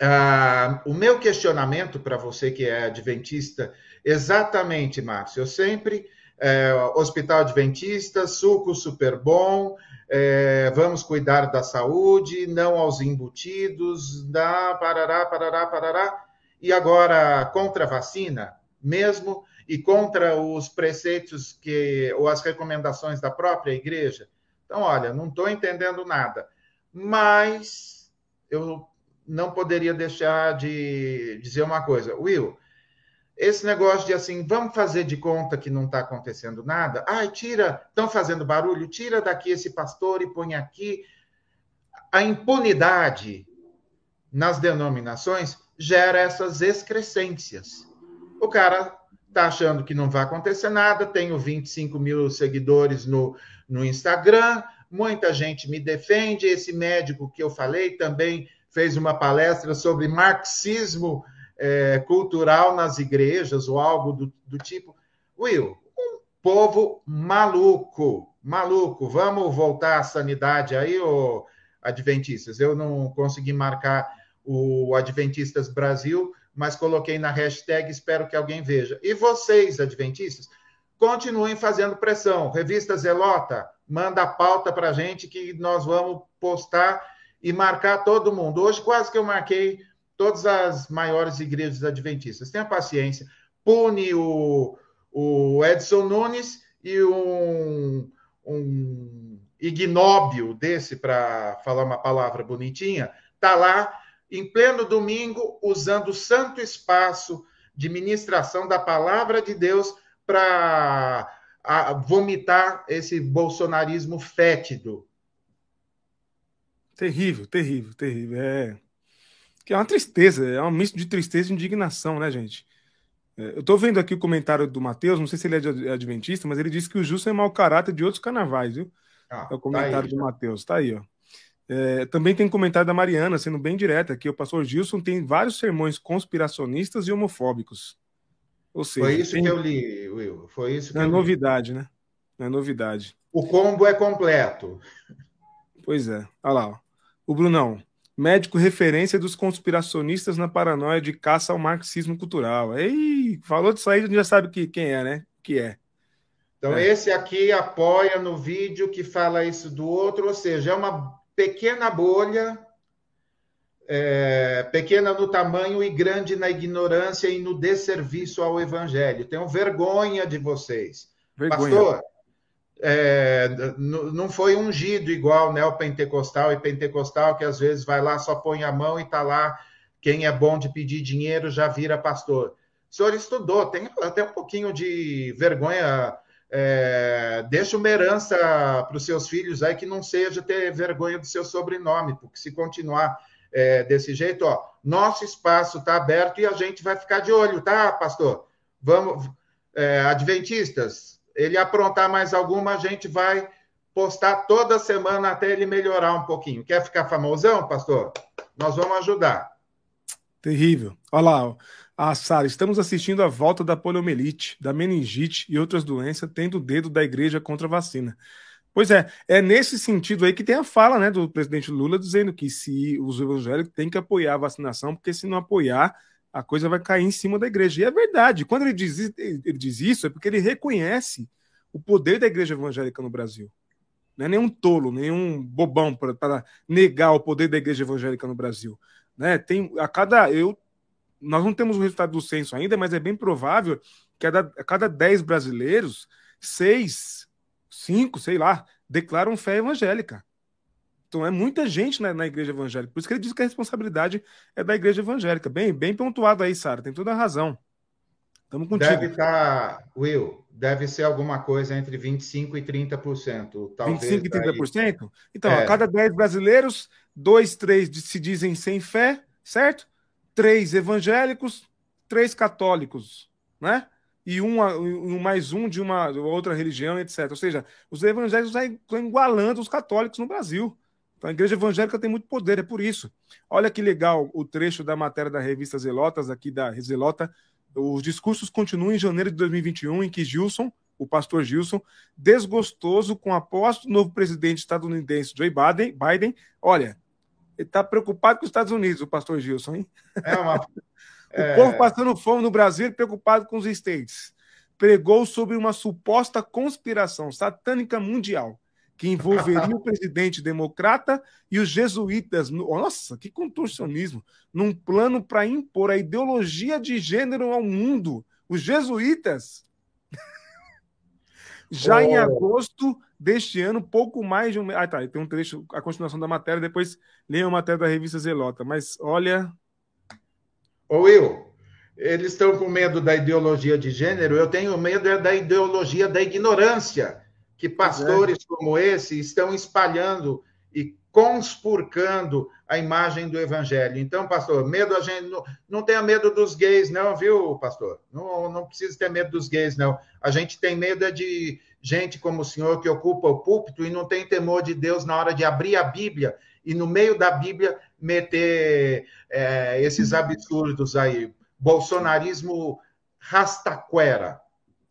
uh, o meu questionamento para você que é adventista, exatamente, Márcio, eu sempre é, Hospital Adventista, suco super bom, é, vamos cuidar da saúde, não aos embutidos, dá, parará, parará, parará. E agora, contra a vacina, mesmo, e contra os preceitos que, ou as recomendações da própria igreja. Então, olha, não estou entendendo nada. Mas eu não poderia deixar de dizer uma coisa. Will, esse negócio de assim, vamos fazer de conta que não está acontecendo nada. Ai, tira, estão fazendo barulho, tira daqui esse pastor e põe aqui. A impunidade nas denominações gera essas excrescências. O cara está achando que não vai acontecer nada, tenho 25 mil seguidores no, no Instagram, muita gente me defende. Esse médico que eu falei também fez uma palestra sobre marxismo é, cultural nas igrejas ou algo do, do tipo. Will, um povo maluco, maluco. Vamos voltar à sanidade aí, ô Adventistas. Eu não consegui marcar o Adventistas Brasil, mas coloquei na hashtag, espero que alguém veja. E vocês, Adventistas, continuem fazendo pressão. Revista Zelota, manda a pauta para gente que nós vamos postar e marcar todo mundo. Hoje quase que eu marquei todas as maiores igrejas adventistas. Tenha paciência. Pune o, o Edson Nunes e um, um ignóbio desse, para falar uma palavra bonitinha, está lá em pleno domingo, usando o santo espaço de ministração da palavra de Deus para vomitar esse bolsonarismo fétido. Terrível, terrível, terrível. É que é uma tristeza, é um misto de tristeza e indignação, né, gente? É, eu estou vendo aqui o comentário do Matheus, não sei se ele é adventista, mas ele disse que o Justo é mau caráter de outros carnavais, viu? Ah, é o comentário tá aí, do Matheus, tá aí, ó. É, também tem comentário da Mariana, sendo bem direta aqui. O pastor Gilson tem vários sermões conspiracionistas e homofóbicos. Ou seja, Foi isso tem... que eu li, Will. Foi isso que Não é novidade, né? Não é novidade. O combo é completo. Pois é. Olha lá, ó. O Brunão médico referência dos conspiracionistas na paranoia de caça ao marxismo cultural. Ei, falou disso aí, a gente já sabe que, quem é, né? Que é. Então, é. esse aqui apoia no vídeo que fala isso do outro, ou seja, é uma pequena bolha, é, pequena no tamanho e grande na ignorância e no desserviço ao evangelho. Tenho vergonha de vocês. Vergonha. Pastor, é, não foi ungido igual né, o pentecostal e pentecostal, que às vezes vai lá, só põe a mão e está lá. Quem é bom de pedir dinheiro já vira pastor. O senhor estudou, tem até um pouquinho de vergonha. É, deixa uma herança para os seus filhos aí que não seja ter vergonha do seu sobrenome, porque se continuar é, desse jeito, ó, nosso espaço está aberto e a gente vai ficar de olho, tá, pastor? Vamos, é, adventistas, ele aprontar mais alguma, a gente vai postar toda semana até ele melhorar um pouquinho. Quer ficar famosão, pastor? Nós vamos ajudar. Terrível. Olha lá, a Sara, estamos assistindo a volta da poliomielite, da meningite e outras doenças, tendo o dedo da igreja contra a vacina. Pois é, é nesse sentido aí que tem a fala né, do presidente Lula dizendo que se os evangélicos têm que apoiar a vacinação, porque se não apoiar, a coisa vai cair em cima da igreja. E é verdade. Quando ele diz, ele diz isso, é porque ele reconhece o poder da igreja evangélica no Brasil. Não é nenhum tolo, nenhum bobão para negar o poder da igreja evangélica no Brasil. Né? Tem a cada. Eu, nós não temos o resultado do censo ainda, mas é bem provável que a, a cada 10 brasileiros, seis, cinco, sei lá, declaram fé evangélica. Então é muita gente na, na, igreja evangélica. Por isso que ele diz que a responsabilidade é da igreja evangélica. Bem, bem pontuado aí, Sara. Tem toda a razão. Estamos contigo. Deve estar, tá, Will, deve ser alguma coisa entre 25% e 30%. Talvez 25% e 30%? Daí... Então, é. a cada 10 brasileiros, dois, três se dizem sem fé, certo? Três evangélicos, três católicos, né? E um, um mais um de uma outra religião, etc. Ou seja, os evangélicos estão igualando os católicos no Brasil. Então a igreja evangélica tem muito poder, é por isso. Olha que legal o trecho da matéria da revista Zelotas, aqui da Zelota. Os discursos continuam em janeiro de 2021, em que Gilson, o pastor Gilson, desgostoso com a posse do novo presidente estadunidense Joe Biden, Biden olha, ele está preocupado com os Estados Unidos, o pastor Gilson, hein? É uma... É... o povo passando fome no Brasil, preocupado com os States. pregou sobre uma suposta conspiração satânica mundial que envolveria o presidente democrata e os jesuítas. Nossa, que contorcionismo! Num plano para impor a ideologia de gênero ao mundo. Os jesuítas. Já oh. em agosto deste ano, pouco mais de um mês. Ah, tá. Tem um trecho, a continuação da matéria, depois leiam a matéria da revista Zelota. Mas olha. Ô, Will, eles estão com medo da ideologia de gênero, eu tenho medo é da ideologia da ignorância que pastores é. como esse estão espalhando e conspurcando a imagem do evangelho. Então, pastor, medo a gente não, não tenha medo dos gays, não, viu, pastor? Não, não precisa ter medo dos gays, não. A gente tem medo é de gente como o senhor que ocupa o púlpito e não tem temor de Deus na hora de abrir a Bíblia e no meio da Bíblia meter é, esses absurdos aí. Bolsonarismo rastaquera.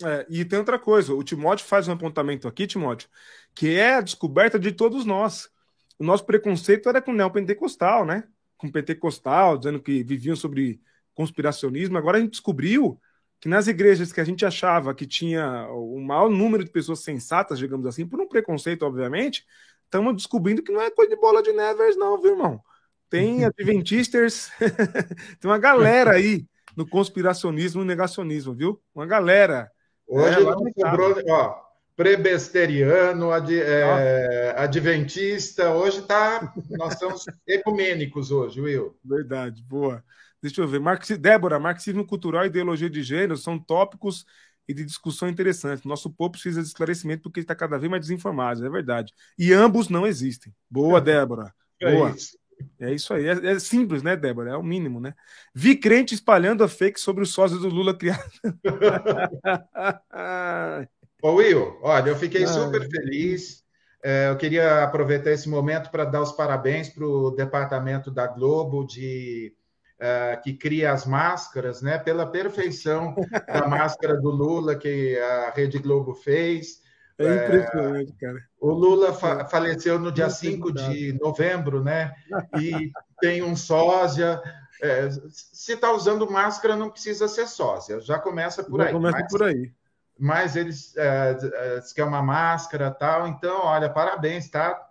É, e tem outra coisa, o Timóteo faz um apontamento aqui, Timóteo, que é a descoberta de todos nós. O nosso preconceito era com o neopentecostal, né? Com pentecostal, dizendo que viviam sobre conspiracionismo. Agora a gente descobriu que nas igrejas que a gente achava que tinha o maior número de pessoas sensatas, digamos assim, por um preconceito, obviamente, estamos descobrindo que não é coisa de bola de neve, não, viu, irmão? Tem adventistas, tem uma galera aí no conspiracionismo e negacionismo, viu? Uma galera. Hoje é, não sobrou, ó, prebesteriano, ad, é, adventista, hoje tá, nós estamos ecumênicos hoje, Will. Verdade, boa. Deixa eu ver. Marx, Débora, marxismo cultural e ideologia de gênero são tópicos e de discussão interessantes. Nosso povo precisa de esclarecimento porque está cada vez mais desinformado, é verdade. E ambos não existem. Boa, Débora. É boa. Isso. É isso aí. É, é, simples, né, Débora? É o mínimo, né? Vi crente espalhando a fake sobre os sósias do Lula criado. Ô, Will, olha, eu fiquei super feliz. É, eu queria aproveitar esse momento para dar os parabéns para o departamento da Globo de uh, que cria as máscaras, né? Pela perfeição da máscara do Lula que a Rede Globo fez. É impressionante, é, cara. O Lula fa faleceu no dia 5 de novembro, né? E tem um sósia. É, se está usando máscara, não precisa ser sósia. Já começa por Já aí. Começa mas, por aí. Mas eles é, é, que é uma máscara tal. Então, olha, parabéns, tá?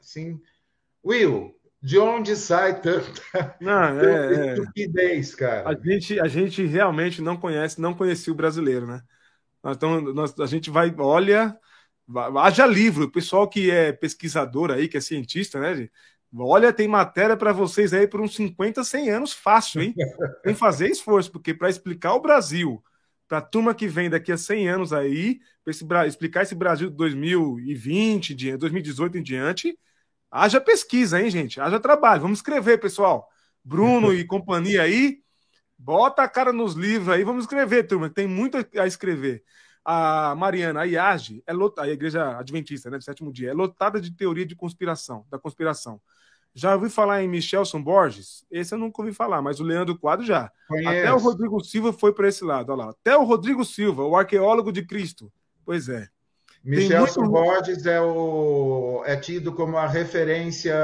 Sim. Will, de onde sai tanta, não, é, é, estupidez, cara? A gente, a gente realmente não conhece, não conhecia o brasileiro, né? Então, nós, a gente vai, olha, haja livro, o pessoal que é pesquisador aí, que é cientista, né? Olha, tem matéria para vocês aí por uns 50, 100 anos, fácil, hein? Tem que fazer esforço, porque para explicar o Brasil, para a turma que vem daqui a 100 anos aí, para explicar esse Brasil de 2020, de 2018 em diante, haja pesquisa, hein, gente? Haja trabalho. Vamos escrever, pessoal. Bruno e companhia aí, Bota a cara nos livros aí, vamos escrever, turma, tem muito a escrever. A Mariana, a IAGE, é lotada, a Igreja Adventista, né, do sétimo dia, é lotada de teoria de conspiração, da conspiração. Já ouvi falar em Michelson Borges? Esse eu nunca ouvi falar, mas o Leandro Quadro já. Conheço. Até o Rodrigo Silva foi para esse lado, olha lá. Até o Rodrigo Silva, o arqueólogo de Cristo. Pois é. Michelson muito... Borges é, o, é tido como a referência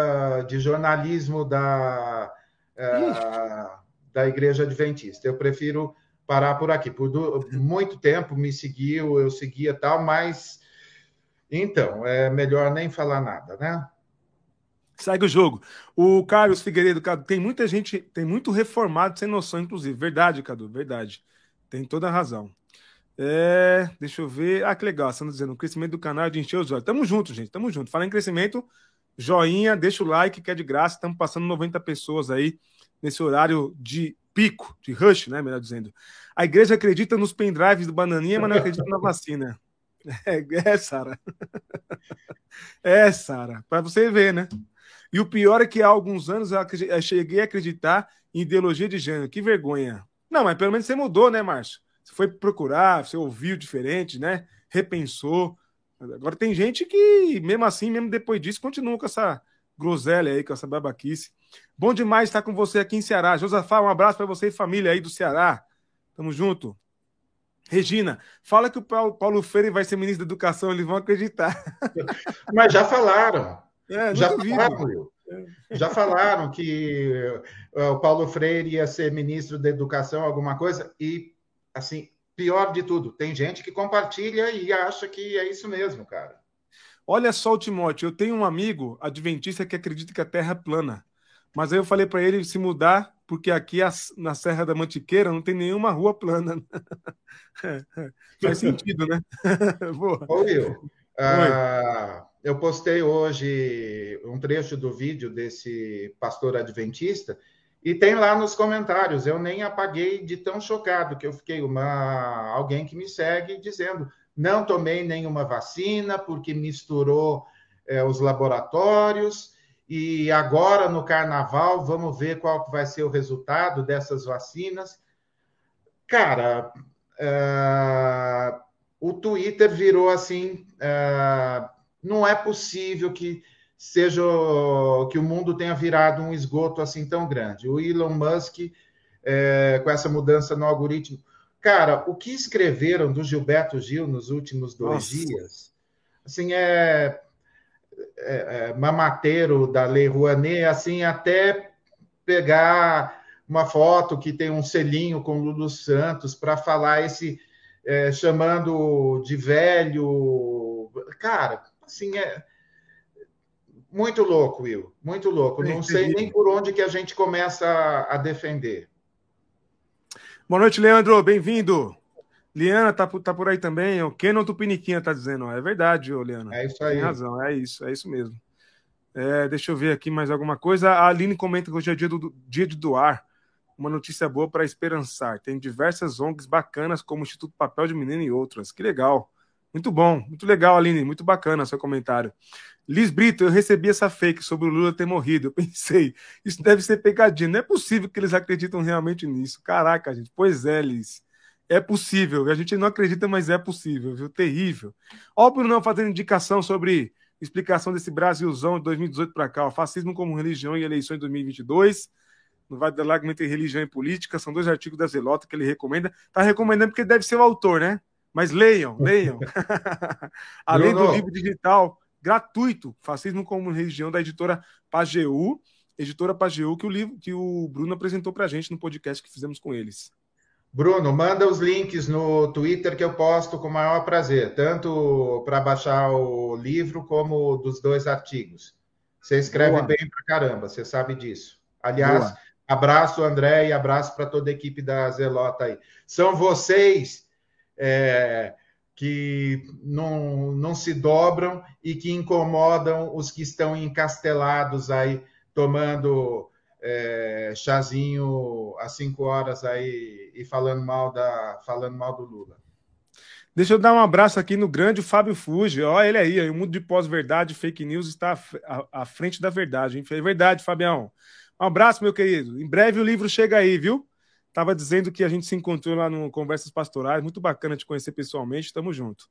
de jornalismo da. É, da Igreja Adventista. Eu prefiro parar por aqui. Por muito tempo me seguiu, eu seguia tal, mas então é melhor nem falar nada, né? Segue o jogo. O Carlos Figueiredo, Cadu, tem muita gente, tem muito reformado sem noção, inclusive. Verdade, Cadu, verdade. Tem toda a razão. É, deixa eu ver. Ah, que legal. Está dizendo, o crescimento do canal é de encher os olhos. Tamo junto, gente. Tamo junto. Fala em crescimento, joinha, deixa o like que é de graça. Estamos passando 90 pessoas aí nesse horário de pico, de rush, né? Melhor dizendo. A igreja acredita nos pendrives do Bananinha, mas não acredita na vacina. É, é Sara. É, Sara. Para você ver, né? E o pior é que há alguns anos eu cheguei a acreditar em ideologia de gênero. Que vergonha. Não, mas pelo menos você mudou, né, Márcio? Você foi procurar, você ouviu diferente, né? Repensou. Agora tem gente que, mesmo assim, mesmo depois disso, continua com essa groselha aí, com essa babaquice. Bom demais estar com você aqui em Ceará. Josafá, um abraço para você e família aí do Ceará. Tamo junto. Regina, fala que o Paulo Freire vai ser ministro da Educação, eles vão acreditar. Mas já falaram. É, já falaram, já falaram que eh, o Paulo Freire ia ser ministro da Educação, alguma coisa, e assim, pior de tudo, tem gente que compartilha e acha que é isso mesmo, cara. Olha só Timóteo, eu tenho um amigo adventista que acredita que a Terra é plana. Mas aí eu falei para ele se mudar, porque aqui na Serra da Mantiqueira não tem nenhuma rua plana. Faz sentido, né? Ô, Will, uh, eu postei hoje um trecho do vídeo desse pastor adventista e tem lá nos comentários. Eu nem apaguei de tão chocado que eu fiquei. Uma alguém que me segue dizendo não tomei nenhuma vacina porque misturou é, os laboratórios e agora no carnaval vamos ver qual vai ser o resultado dessas vacinas. Cara, uh, o Twitter virou assim, uh, não é possível que seja que o mundo tenha virado um esgoto assim tão grande. O Elon Musk, é, com essa mudança no algoritmo, cara, o que escreveram do Gilberto Gil nos últimos dois Nossa. dias, assim é, é, é mamateiro da Lei Rouanet, assim até pegar uma foto que tem um selinho com Lulu Santos para falar esse é, chamando de velho, cara, assim é muito louco, Will. Muito louco. Não sei nem por onde que a gente começa a defender. Boa noite, Leandro. Bem-vindo. Liana tá, tá por aí também. O Kenon Tupiniquinha tá dizendo. É verdade, ô, Liana. É isso aí. Tem razão. É isso, é isso mesmo. É, deixa eu ver aqui mais alguma coisa. A Aline comenta que hoje é dia, do, dia de doar. Uma notícia boa para esperançar. Tem diversas ONGs bacanas, como o Instituto Papel de Menino e outras. Que legal. Muito bom, muito legal, Aline. Muito bacana seu comentário. Liz Brito, eu recebi essa fake sobre o Lula ter morrido. Eu pensei, isso deve ser pegadinha. Não é possível que eles acreditam realmente nisso. Caraca, gente. Pois é, Liz. É possível. A gente não acredita, mas é possível, viu? Terrível. Ó, o Bruno fazendo indicação sobre explicação desse Brasilzão de 2018 para cá. Ó, fascismo como religião e eleições de 2022. No Vale do Lago entre religião e política. São dois artigos da Zelota que ele recomenda. Tá recomendando porque deve ser o autor, né? Mas leiam, leiam. Além do livro digital gratuito, Fascismo como Religião, da editora Pageu, editora Pageu, que o livro que o Bruno apresentou para a gente no podcast que fizemos com eles. Bruno, manda os links no Twitter que eu posto com o maior prazer, tanto para baixar o livro como dos dois artigos. Você escreve Boa. bem para caramba, você sabe disso. Aliás, Boa. abraço, André, e abraço para toda a equipe da Zelota aí. São vocês é, que não, não se dobram e que incomodam os que estão encastelados aí, tomando é, chazinho às cinco horas aí e falando mal, da, falando mal do Lula. Deixa eu dar um abraço aqui no grande Fábio Fuji. Olha ele aí, o mundo de pós-verdade, fake news está à frente da verdade. Hein? É verdade, Fabião. Um abraço, meu querido. Em breve o livro chega aí, viu? Estava dizendo que a gente se encontrou lá no Conversas Pastorais. Muito bacana te conhecer pessoalmente. Tamo junto.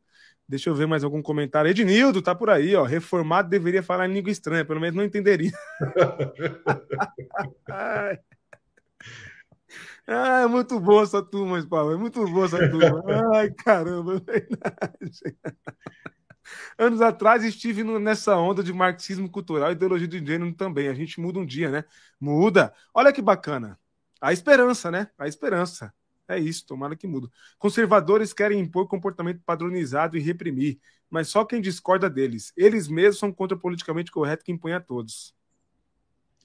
Deixa eu ver mais algum comentário. Ednildo, tá por aí, ó. Reformado deveria falar em língua estranha, pelo menos não entenderia. Ah, é muito boa essa turma, Paulo. É muito boa essa turma. Ai, caramba, é verdade. Anos atrás estive nessa onda de marxismo cultural e ideologia de gênero também. A gente muda um dia, né? Muda. Olha que bacana. A esperança, né? A esperança. É isso, tomara que muda. Conservadores querem impor comportamento padronizado e reprimir, mas só quem discorda deles. Eles mesmos são contra o politicamente correto que impõe a todos.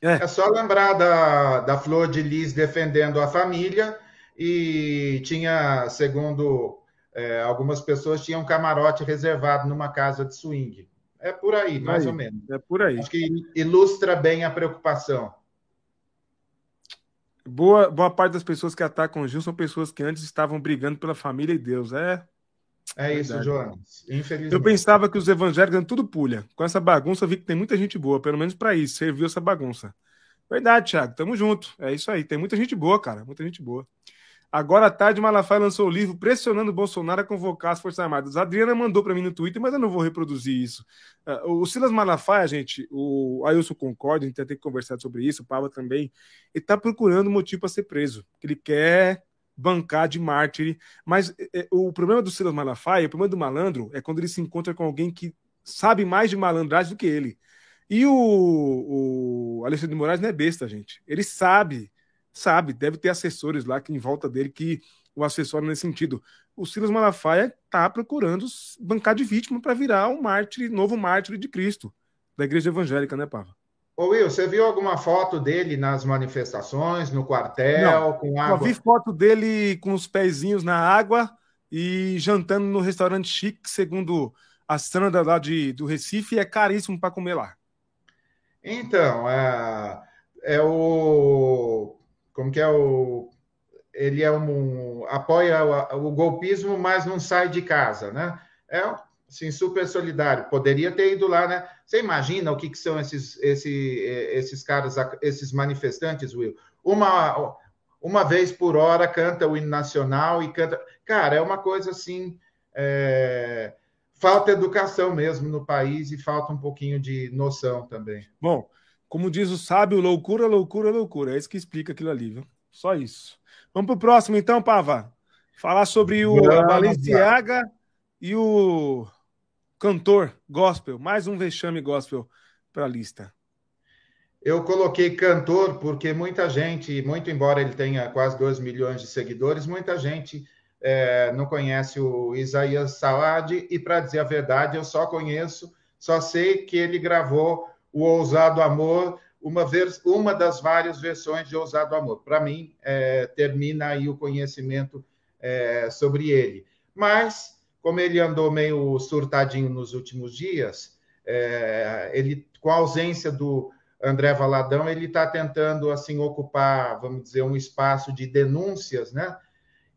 É, é só lembrar da, da Flor de Lis defendendo a família e tinha, segundo é, algumas pessoas, tinha um camarote reservado numa casa de swing. É por aí, mais aí, ou menos. É por aí. Acho que ilustra bem a preocupação. Boa, boa parte das pessoas que atacam o Gil são pessoas que antes estavam brigando pela família e Deus. É. É isso, Jonas. Infelizmente. Eu pensava que os evangélicos eram tudo pulha. Com essa bagunça, vi que tem muita gente boa, pelo menos para isso, serviu essa bagunça. Verdade, Thiago. Tamo junto. É isso aí. Tem muita gente boa, cara. Muita gente boa. Agora à tarde, Malafaia lançou o livro pressionando Bolsonaro a convocar as Forças Armadas. A Adriana mandou para mim no Twitter, mas eu não vou reproduzir isso. Uh, o Silas Malafaia, gente, o Ailson concorda, a gente tem que conversar sobre isso, o Pava também. Ele está procurando motivo para ser preso. Ele quer bancar de mártir. Mas é, o problema do Silas Malafaia, o problema do malandro, é quando ele se encontra com alguém que sabe mais de malandragem do que ele. E o, o Alexandre de Moraes não é besta, gente. Ele sabe sabe, deve ter assessores lá que em volta dele que o acessório nesse sentido. O Silas Malafaia está procurando bancar de vítima para virar um mártir, novo mártir de Cristo, da igreja evangélica, né, Pava? Ô Will, você viu alguma foto dele nas manifestações, no quartel, Não, com água? Eu vi foto dele com os pezinhos na água e jantando no restaurante chique, segundo a Sandra lá de, do Recife, é caríssimo para comer lá. Então, é, é o. Como que é o. Ele é um. apoia o, o golpismo, mas não sai de casa, né? É assim, super solidário. Poderia ter ido lá, né? Você imagina o que, que são esses, esse, esses caras, esses manifestantes, Will? Uma, uma vez por hora canta o hino nacional e canta. Cara, é uma coisa assim. É falta educação mesmo no país e falta um pouquinho de noção também. Bom, como diz o sábio, loucura, loucura, loucura. É isso que explica aquilo ali, viu? Só isso. Vamos para o próximo, então, Pava. Falar sobre o Balenciaga e o cantor gospel. Mais um vexame gospel para a lista. Eu coloquei cantor porque muita gente, muito embora ele tenha quase 2 milhões de seguidores, muita gente é, não conhece o Isaías Saad, e para dizer a verdade, eu só conheço, só sei que ele gravou o Ousado Amor, uma, uma das várias versões de Ousado Amor. Para mim, é, termina aí o conhecimento é, sobre ele. Mas, como ele andou meio surtadinho nos últimos dias, é, ele, com a ausência do André Valadão, ele está tentando assim ocupar, vamos dizer, um espaço de denúncias, né?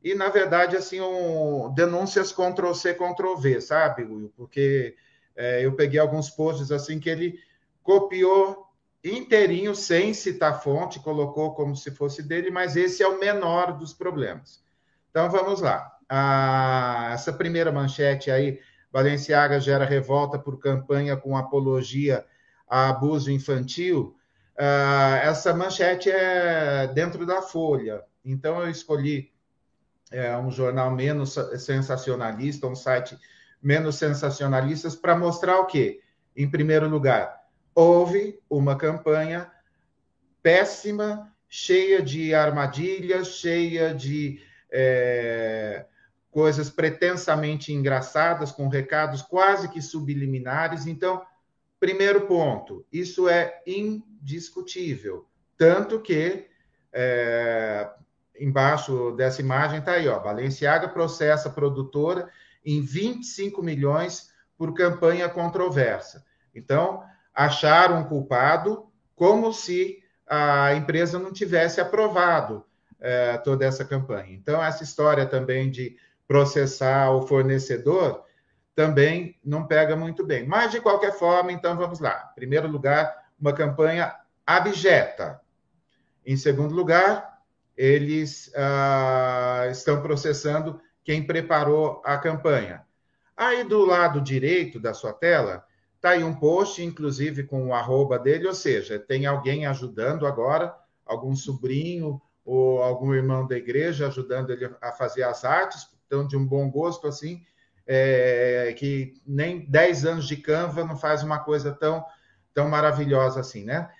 e, na verdade, assim, um, denúncias Ctrl-C, Ctrl-V, sabe, Will? Porque é, eu peguei alguns posts assim que ele copiou inteirinho, sem citar fonte, colocou como se fosse dele, mas esse é o menor dos problemas. Então, vamos lá. Ah, essa primeira manchete aí, Balenciaga gera revolta por campanha com apologia a abuso infantil. Ah, essa manchete é dentro da Folha. Então, eu escolhi é, um jornal menos sensacionalista, um site menos sensacionalistas, para mostrar o quê? Em primeiro lugar, houve uma campanha péssima, cheia de armadilhas, cheia de é, coisas pretensamente engraçadas, com recados quase que subliminares. Então, primeiro ponto, isso é indiscutível. Tanto que é, embaixo dessa imagem está aí, ó. Balenciaga processa produtora em 25 milhões por campanha controversa. Então, acharam um culpado como se a empresa não tivesse aprovado é, toda essa campanha. Então, essa história também de processar o fornecedor também não pega muito bem. Mas, de qualquer forma, então vamos lá. Em primeiro lugar, uma campanha abjeta. Em segundo lugar, eles ah, estão processando quem preparou a campanha. Aí do lado direito da sua tela, está aí um post, inclusive com o arroba dele, ou seja, tem alguém ajudando agora, algum sobrinho ou algum irmão da igreja ajudando ele a fazer as artes, então de um bom gosto assim, é, que nem 10 anos de Canva não faz uma coisa tão, tão maravilhosa assim, né?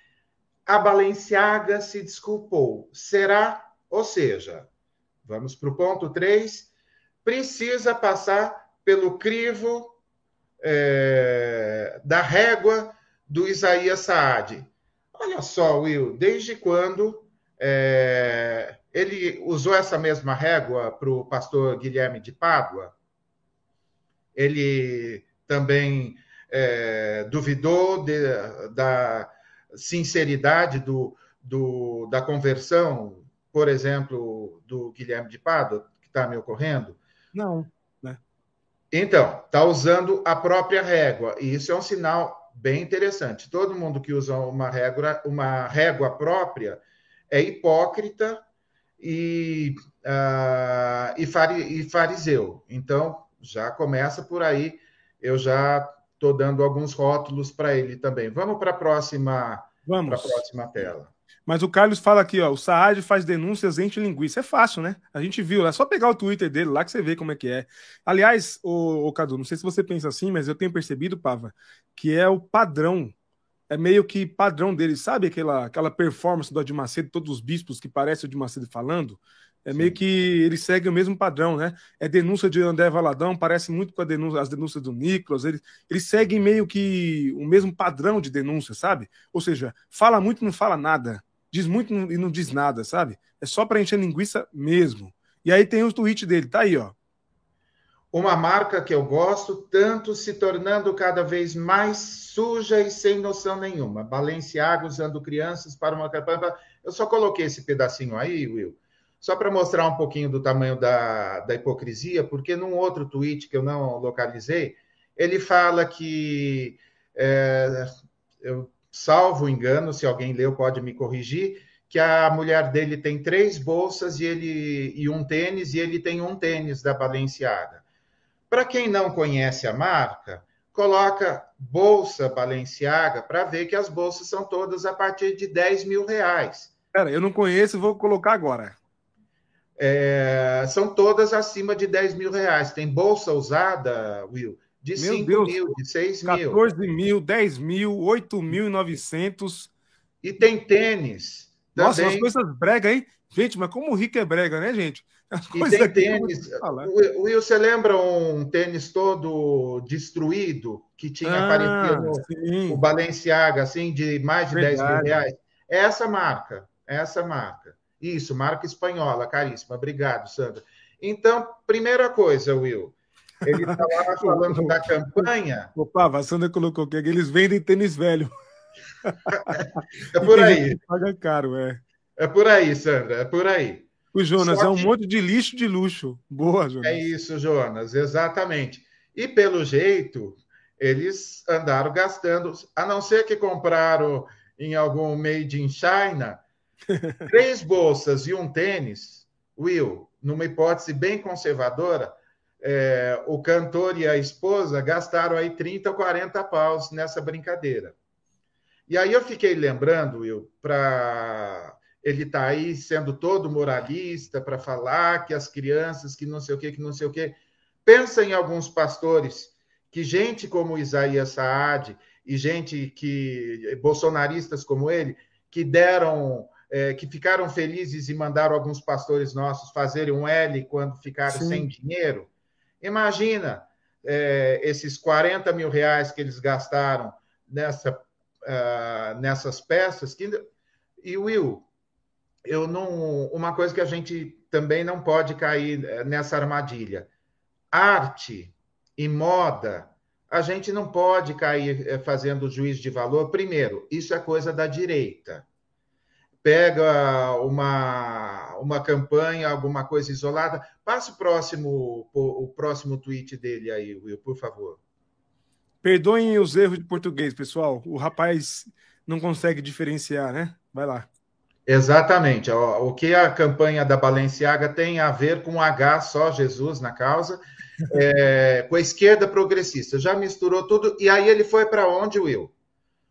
A Balenciaga se desculpou. Será ou seja, vamos para o ponto 3, precisa passar pelo crivo é, da régua do Isaías Saad. Olha só, Will, desde quando é, ele usou essa mesma régua para o pastor Guilherme de Pádua? Ele também é, duvidou de, da sinceridade do, do, da conversão por exemplo, do Guilherme de Pado, que está me ocorrendo? Não. Então, está usando a própria régua, e isso é um sinal bem interessante. Todo mundo que usa uma régua, uma régua própria é hipócrita e, uh, e, fari, e fariseu. Então, já começa por aí. Eu já estou dando alguns rótulos para ele também. Vamos para a próxima, Vamos. próxima tela. Mas o Carlos fala aqui, ó, o Saad faz denúncias entre linguiça. É fácil, né? A gente viu, é só pegar o Twitter dele lá que você vê como é que é. Aliás, o, Cadu, não sei se você pensa assim, mas eu tenho percebido, Pava, que é o padrão. É meio que padrão dele, sabe aquela, aquela performance do Adi Macedo, todos os bispos que parece o Adi Macedo falando? É Sim. meio que ele segue o mesmo padrão, né? É denúncia de André Valadão, parece muito com denúncia, as denúncias do Nicolas. Eles, eles seguem meio que o mesmo padrão de denúncia, sabe? Ou seja, fala muito e não fala nada. Diz muito e não diz nada, sabe? É só para encher linguiça mesmo. E aí tem os tweets dele, tá aí, ó. Uma marca que eu gosto tanto se tornando cada vez mais suja e sem noção nenhuma. Balenciaga usando crianças para uma campanha. Eu só coloquei esse pedacinho aí, Will, só para mostrar um pouquinho do tamanho da, da hipocrisia, porque num outro tweet que eu não localizei, ele fala que, é, eu salvo engano, se alguém leu pode me corrigir, que a mulher dele tem três bolsas e, ele, e um tênis, e ele tem um tênis da Balenciaga. Para quem não conhece a marca, coloca bolsa Balenciaga para ver que as bolsas são todas a partir de 10 mil reais. Pera, eu não conheço, vou colocar agora. É, são todas acima de 10 mil reais. Tem bolsa usada, Will, de Meu 5 Deus, mil, de 6 mil. 14 mil, 10 mil, 8 mil e 900. E tem tênis nossa, as coisas brega, hein? Gente, mas como o rico é brega, né, gente? As e tem tênis. Will, você lembra um tênis todo destruído que tinha ah, aparecido o Balenciaga, assim, de mais de Verdade. 10 mil reais? É essa marca, é essa marca. Isso, marca espanhola, caríssima. Obrigado, Sandra. Então, primeira coisa, Will. Ele está lá falando da campanha. Opa, a Sandra colocou que eles vendem tênis velho. É por aí. Paga caro, é. É por aí, Sandra, é por aí. O Jonas é um monte de lixo de luxo. Boa, Jonas. É isso, Jonas, exatamente. E pelo jeito, eles andaram gastando, a não ser que compraram em algum made in China, três bolsas e um tênis, Will, numa hipótese bem conservadora, é, o cantor e a esposa gastaram aí 30 ou 40 paus nessa brincadeira. E aí eu fiquei lembrando, Will, para ele tá aí sendo todo moralista para falar que as crianças, que não sei o que, que não sei o que. Pensa em alguns pastores que gente como Isaías Saad e gente que bolsonaristas como ele que deram é, que ficaram felizes e mandaram alguns pastores nossos fazerem um L quando ficaram Sim. sem dinheiro. Imagina é, esses 40 mil reais que eles gastaram nessa uh, nessas peças. Que... E, Will, eu não. Uma coisa que a gente também não pode cair eh, nessa armadilha. Arte e moda, a gente não pode cair eh, fazendo juiz de valor. Primeiro, isso é coisa da direita. Pega uma, uma campanha, alguma coisa isolada. Passa o próximo, o próximo tweet dele aí, Will, por favor. Perdoem os erros de português, pessoal. O rapaz não consegue diferenciar, né? Vai lá. Exatamente. O que a campanha da Balenciaga tem a ver com H só Jesus na causa, é, com a esquerda progressista. Já misturou tudo. E aí ele foi para onde, Will?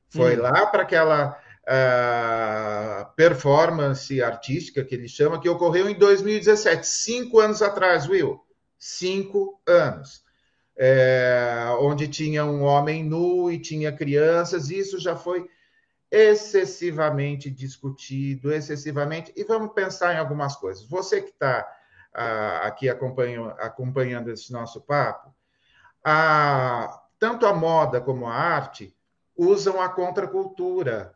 Foi hum. lá para aquela uh, performance artística que ele chama, que ocorreu em 2017, cinco anos atrás, Will. Cinco anos é, onde tinha um homem nu e tinha crianças, isso já foi excessivamente discutido, excessivamente. E vamos pensar em algumas coisas. Você que está ah, aqui acompanhando, acompanhando esse nosso papo, a, tanto a moda como a arte usam a contracultura.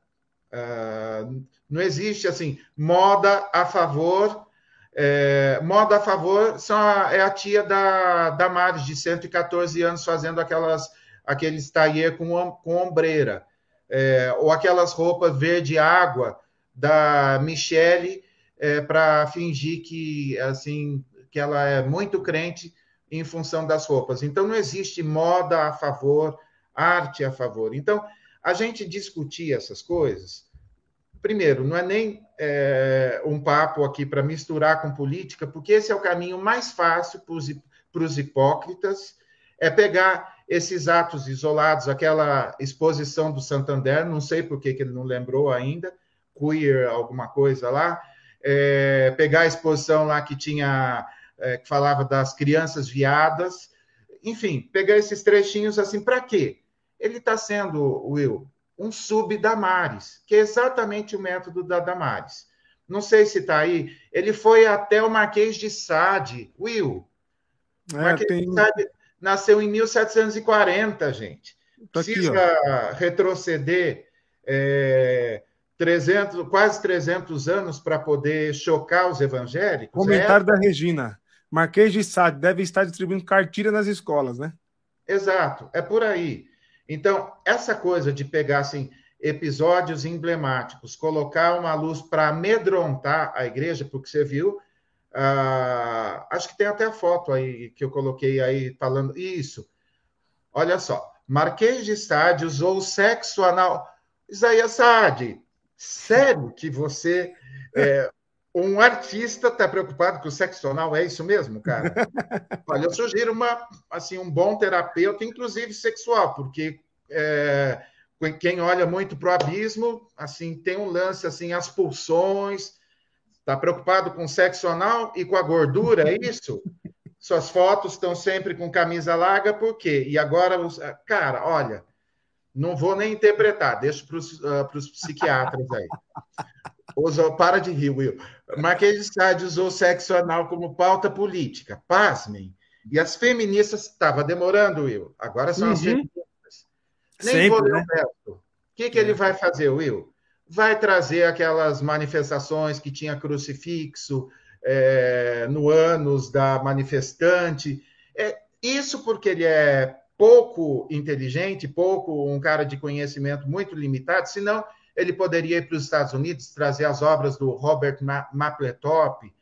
Ah, não existe assim moda a favor é, moda a favor são a, é a tia da, da Maris, de 114 anos, fazendo aquelas, aqueles tailleur com, com ombreira. É, ou aquelas roupas verde água da Michelle é, para fingir que assim que ela é muito crente em função das roupas. Então não existe moda a favor, arte a favor. Então a gente discutir essas coisas primeiro, não é nem é, um papo aqui para misturar com política, porque esse é o caminho mais fácil para os hipócritas, é pegar esses atos isolados, aquela exposição do Santander, não sei por que, que ele não lembrou ainda, queer, alguma coisa lá, é, pegar a exposição lá que tinha, é, que falava das crianças viadas, enfim, pegar esses trechinhos assim, para quê? Ele está sendo, Will, um sub-Damares, que é exatamente o método da Damares. Não sei se está aí. Ele foi até o Marquês de Sade. Will. É, Marquês tem... de Sade nasceu em 1740, gente. Tá Precisa aqui, retroceder é, 300, quase 300 anos para poder chocar os evangélicos. Comentário é? da Regina. Marquês de Sade deve estar distribuindo cartilha nas escolas, né? Exato, é por aí. Então, essa coisa de pegar assim, episódios emblemáticos, colocar uma luz para amedrontar a igreja, porque você viu, uh, acho que tem até a foto aí que eu coloquei aí falando isso. Olha só, Marquês de Sade usou sexo anal. Isaías Sade, sério que você, é, um artista, está preocupado com o sexo anal? É isso mesmo, cara? Olha, eu sugiro uma, assim, um bom terapeuta, inclusive sexual, porque é, quem olha muito para o abismo, assim, tem um lance, assim, as pulsões, está preocupado com o sexo anal e com a gordura, é isso? Suas fotos estão sempre com camisa larga, por quê? E agora, cara, olha, não vou nem interpretar, deixa para os uh, psiquiatras aí. Usou, para de rir, Will. Marquês de Sade usou sexo anal como pauta política. Pasmem. E as feministas, estava demorando, Will. Agora são uhum. as feministas. Nem Sempre, vou né? O que, que é. ele vai fazer, Will? Vai trazer aquelas manifestações que tinha crucifixo é, no ânus da manifestante. É, isso porque ele é pouco inteligente, pouco um cara de conhecimento muito limitado, senão ele poderia ir para os Estados Unidos trazer as obras do Robert Mapplethorpe,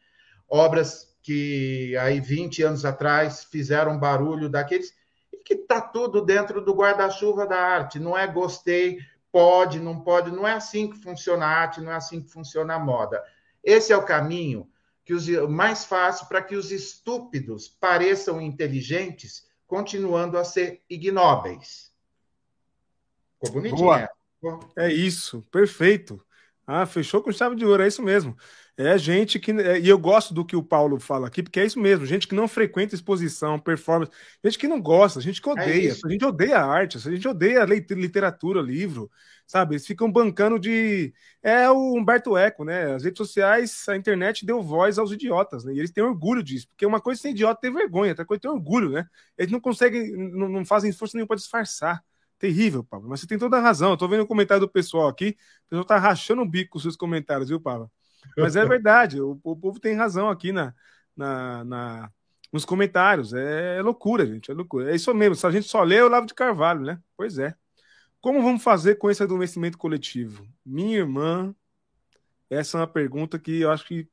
obras que aí 20 anos atrás fizeram barulho daqueles e que está tudo dentro do guarda-chuva da arte. Não é gostei, pode, não pode, não é assim que funciona a arte, não é assim que funciona a moda. Esse é o caminho que os, mais fácil para que os estúpidos pareçam inteligentes, continuando a ser ignóbeis. Ficou bonitinho. Boa. É isso, perfeito. Ah, fechou com chave de ouro, é isso mesmo. É gente que. É, e eu gosto do que o Paulo fala aqui, porque é isso mesmo, gente que não frequenta exposição, performance, gente que não gosta, gente que é odeia. É a gente odeia a arte, a gente odeia a literatura, livro, sabe? Eles ficam bancando de. É o Humberto Eco, né? As redes sociais, a internet deu voz aos idiotas, né? E eles têm orgulho disso, porque uma coisa é ser idiota ter vergonha, outra coisa é ter orgulho, né? Eles não conseguem, não, não fazem esforço nenhum para disfarçar. Terrível, Pablo. Mas você tem toda a razão. Eu tô vendo o comentário do pessoal aqui. O pessoal tá rachando o bico com os seus comentários, viu, Pablo? Mas é verdade. o, o, povo tem razão aqui na, na, na nos comentários. É, é, loucura, gente. É loucura. É isso mesmo. Se a gente só lê, é o Lavo de Carvalho, né? Pois é. Como vamos fazer com esse adormecimento coletivo? Minha irmã, essa é uma pergunta que eu acho que.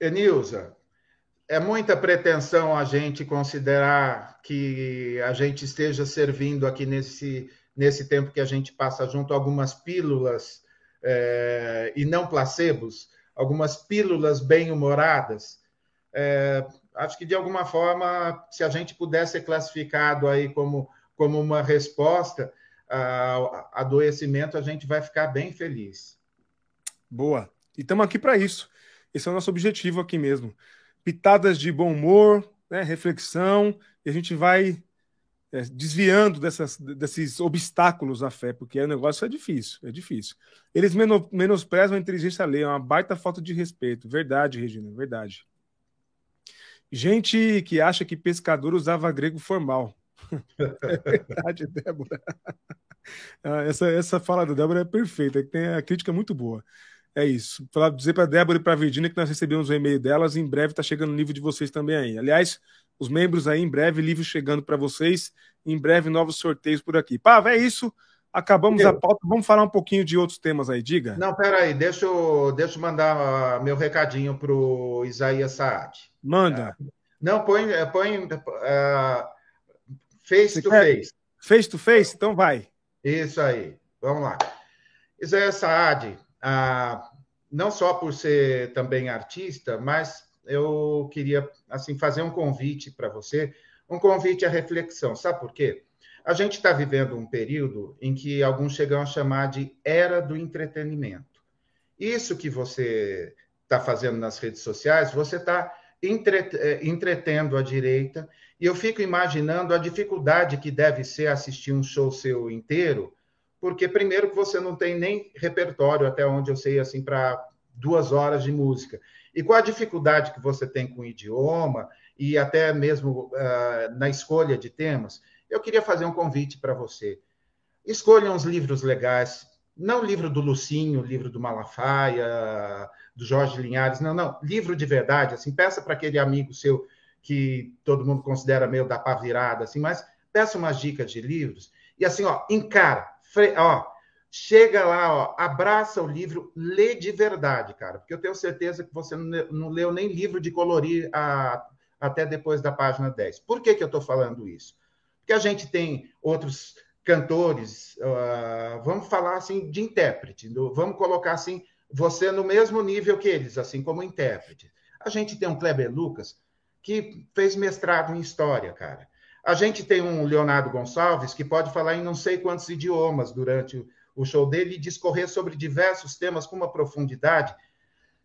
Enilza, é muita pretensão a gente considerar que a gente esteja servindo aqui nesse, nesse tempo que a gente passa junto algumas pílulas é, e não placebos, algumas pílulas bem-humoradas. É, acho que de alguma forma, se a gente pudesse ser classificado aí como, como uma resposta ao adoecimento, a gente vai ficar bem feliz. Boa. E estamos aqui para isso. Esse é o nosso objetivo aqui mesmo pitadas de bom humor, né, reflexão, e a gente vai é, desviando dessas, desses obstáculos à fé, porque o negócio é difícil, é difícil. Eles menosprezam a inteligência alheia, é uma baita falta de respeito. Verdade, Regina, verdade. Gente que acha que pescador usava grego formal. é verdade, Débora. Ah, essa, essa fala da Débora é perfeita, tem a crítica é muito boa. É isso. Para dizer para Débora e para Virginia que nós recebemos o e-mail delas, em breve está chegando o livro de vocês também aí. Aliás, os membros aí, em breve, livro chegando para vocês, em breve novos sorteios por aqui. Pá, é isso. Acabamos eu... a pauta. Vamos falar um pouquinho de outros temas aí, diga. Não, peraí, deixa eu, deixa eu mandar uh, meu recadinho para o Isaías Saad. Manda. Uh, não, põe, põe uh, face to face. Face to face? Então vai. Isso aí. Vamos lá. Isaías Saad, ah, não só por ser também artista, mas eu queria assim fazer um convite para você, um convite à reflexão. Sabe por quê? A gente está vivendo um período em que alguns chegam a chamar de era do entretenimento. Isso que você está fazendo nas redes sociais, você está eh, entretendo a direita, e eu fico imaginando a dificuldade que deve ser assistir um show seu inteiro porque primeiro que você não tem nem repertório até onde eu sei assim para duas horas de música. E com a dificuldade que você tem com o idioma e até mesmo uh, na escolha de temas, eu queria fazer um convite para você. Escolha uns livros legais, não livro do Lucinho, livro do Malafaia, do Jorge Linhares, não, não, livro de verdade, assim, peça para aquele amigo seu que todo mundo considera meio da pá virada, assim, mas peça umas dicas de livros e assim, ó, encara, ó, chega lá, ó, abraça o livro, lê de verdade, cara, porque eu tenho certeza que você não leu nem livro de colorir a, até depois da página 10. Por que, que eu estou falando isso? Porque a gente tem outros cantores, uh, vamos falar assim de intérprete, do, vamos colocar assim, você no mesmo nível que eles, assim como intérprete. A gente tem um Kleber Lucas que fez mestrado em história, cara. A gente tem um Leonardo Gonçalves que pode falar em não sei quantos idiomas durante o show dele e discorrer sobre diversos temas com uma profundidade,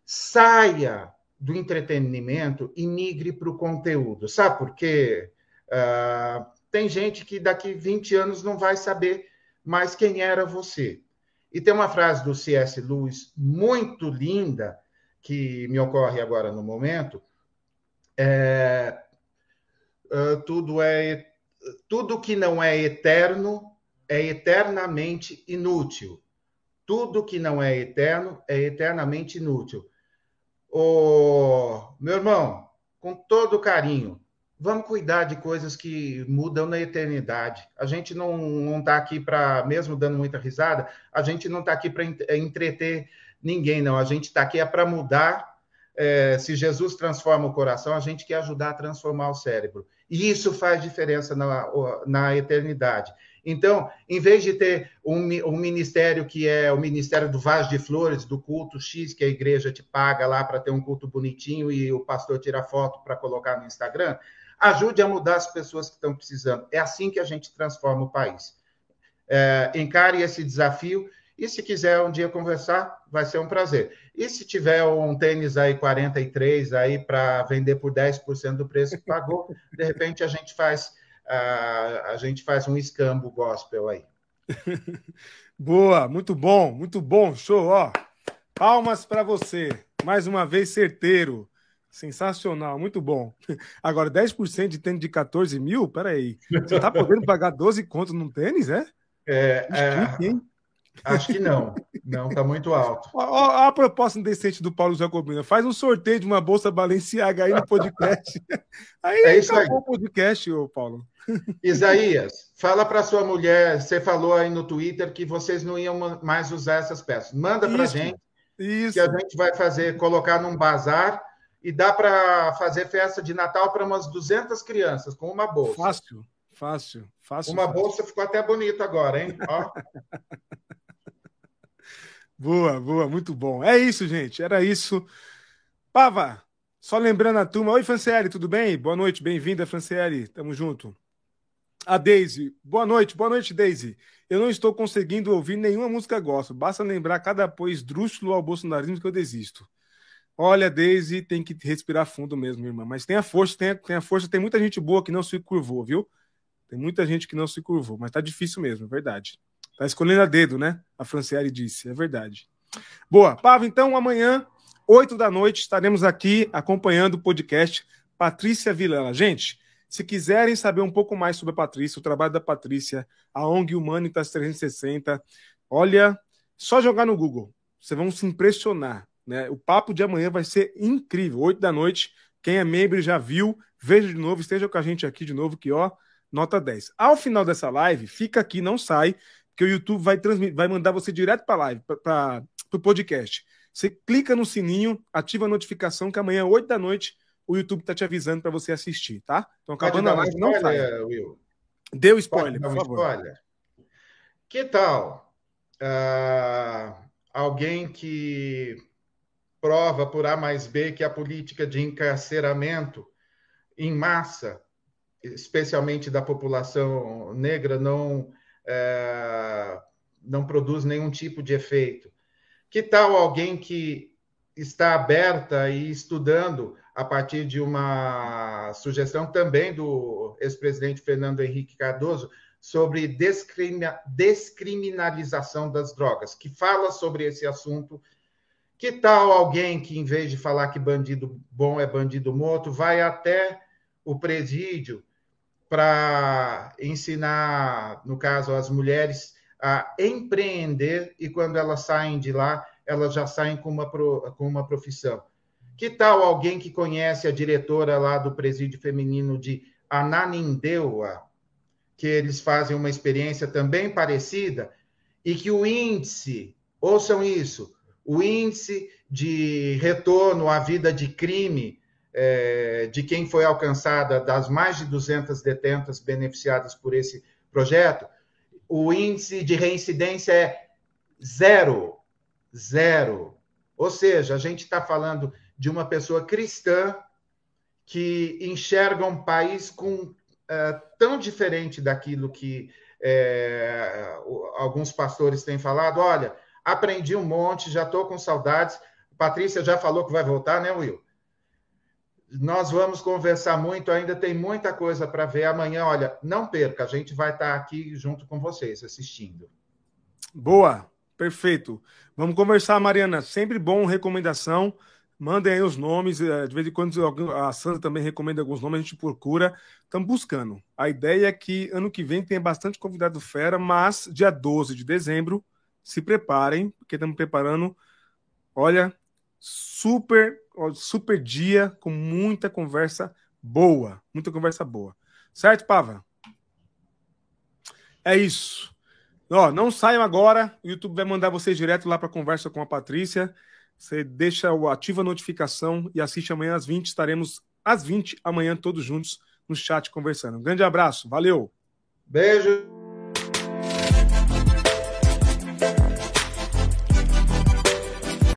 saia do entretenimento e migre para o conteúdo. Sabe por quê? Uh, tem gente que daqui 20 anos não vai saber mais quem era você. E tem uma frase do C.S. Lewis muito linda, que me ocorre agora no momento, é, uh, tudo é tudo que não é eterno é eternamente inútil. Tudo que não é eterno é eternamente inútil. Ô, meu irmão, com todo carinho, vamos cuidar de coisas que mudam na eternidade. A gente não está aqui para, mesmo dando muita risada, a gente não está aqui para é, entreter ninguém, não. A gente está aqui é para mudar. É, se Jesus transforma o coração, a gente quer ajudar a transformar o cérebro. E isso faz diferença na, na eternidade. Então, em vez de ter um, um, ministério que é o ministério do vaso de flores, do culto X, que a igreja te paga lá para ter um culto bonitinho e o pastor tira foto para colocar no Instagram, ajude a mudar as pessoas que estão precisando. É assim que a gente transforma o país. É, encare esse desafio e se quiser um dia conversar, vai ser um prazer. E se tiver um tênis aí 43 aí para vender por 10% do preço que pagou, de repente a gente faz a, a gente faz um escambo gospel aí. Boa, muito bom, muito bom, show, ó. Palmas para você. Mais uma vez certeiro. Sensacional, muito bom. Agora, 10% de tênis de 14 mil? Peraí. Você tá podendo pagar 12 contos num tênis, é? É, é, Acho que não. Não, tá muito alto. Ó, a proposta indecente do Paulo Jacobina. Faz um sorteio de uma bolsa Balenciaga aí no podcast. Aí é isso aí. o podcast, ô Paulo. Isaías, fala para sua mulher, você falou aí no Twitter que vocês não iam mais usar essas peças. Manda para gente. Isso. Que a gente vai fazer, colocar num bazar e dá para fazer festa de Natal para umas 200 crianças com uma bolsa. Fácil, fácil, fácil. Uma fácil. bolsa ficou até bonita agora, hein? Ó. Boa, boa, muito bom. É isso, gente, era isso. Pava, só lembrando a turma. Oi, Franciele, tudo bem? Boa noite, bem-vinda, Franciele. Tamo junto. A Daisy, boa noite, boa noite, Daisy. Eu não estou conseguindo ouvir nenhuma música gospel. Basta lembrar cada apoio esdrúxulo ao bolsonarismo que eu desisto. Olha, Daisy, tem que respirar fundo mesmo, irmã. Mas tenha força, tenha, tenha força. Tem muita gente boa que não se curvou, viu? Tem muita gente que não se curvou, mas tá difícil mesmo, é verdade. Tá escolhendo a dedo, né? A Franciele disse, é verdade. Boa, Pava, então amanhã, 8 da noite, estaremos aqui acompanhando o podcast Patrícia Vilana. Gente, se quiserem saber um pouco mais sobre a Patrícia, o trabalho da Patrícia, a ONG Humanitas 360, olha, só jogar no Google, vocês vão se impressionar. Né? O papo de amanhã vai ser incrível. 8 da noite, quem é membro já viu, veja de novo, esteja com a gente aqui de novo, que ó, nota 10. Ao final dessa live, fica aqui, não sai, que o YouTube vai, transmitir, vai mandar você direto para a live, para o podcast. Você clica no sininho, ativa a notificação que amanhã, 8 da noite, o YouTube está te avisando para você assistir, tá? Então, acabando a live, não sai. Will. Deu spoiler, por favor. Spoiler. Que tal uh, alguém que prova por A mais B que a política de encarceramento em massa, especialmente da população negra, não não produz nenhum tipo de efeito. Que tal alguém que está aberta e estudando a partir de uma sugestão também do ex-presidente Fernando Henrique Cardoso sobre descriminalização das drogas, que fala sobre esse assunto Que tal alguém que, em vez de falar que bandido bom é bandido morto, vai até o presídio para ensinar, no caso, as mulheres a empreender e quando elas saem de lá, elas já saem com uma, com uma profissão. Que tal alguém que conhece a diretora lá do presídio feminino de Ananindeua, que eles fazem uma experiência também parecida e que o índice, ouçam isso, o índice de retorno à vida de crime é, de quem foi alcançada, das mais de 200 detentas beneficiadas por esse projeto, o índice de reincidência é zero. Zero. Ou seja, a gente está falando de uma pessoa cristã que enxerga um país com é, tão diferente daquilo que é, alguns pastores têm falado. Olha, aprendi um monte, já estou com saudades. Patrícia já falou que vai voltar, né, Will? Nós vamos conversar muito, ainda tem muita coisa para ver amanhã. Olha, não perca, a gente vai estar tá aqui junto com vocês assistindo. Boa, perfeito. Vamos conversar, Mariana. Sempre bom recomendação. Mandem aí os nomes. Eh, de vez em quando a Sandra também recomenda alguns nomes, a gente procura. Estamos buscando. A ideia é que ano que vem tenha bastante convidado fera, mas dia 12 de dezembro se preparem, porque estamos preparando, olha, super, super dia com muita conversa boa, muita conversa boa. Certo, Pava? É isso. Ó, não saiam agora, o YouTube vai mandar vocês direto lá para conversa com a Patrícia. Você deixa o ativa a notificação e assiste amanhã às 20, estaremos às 20 amanhã todos juntos no chat conversando. Um grande abraço, valeu. Beijo.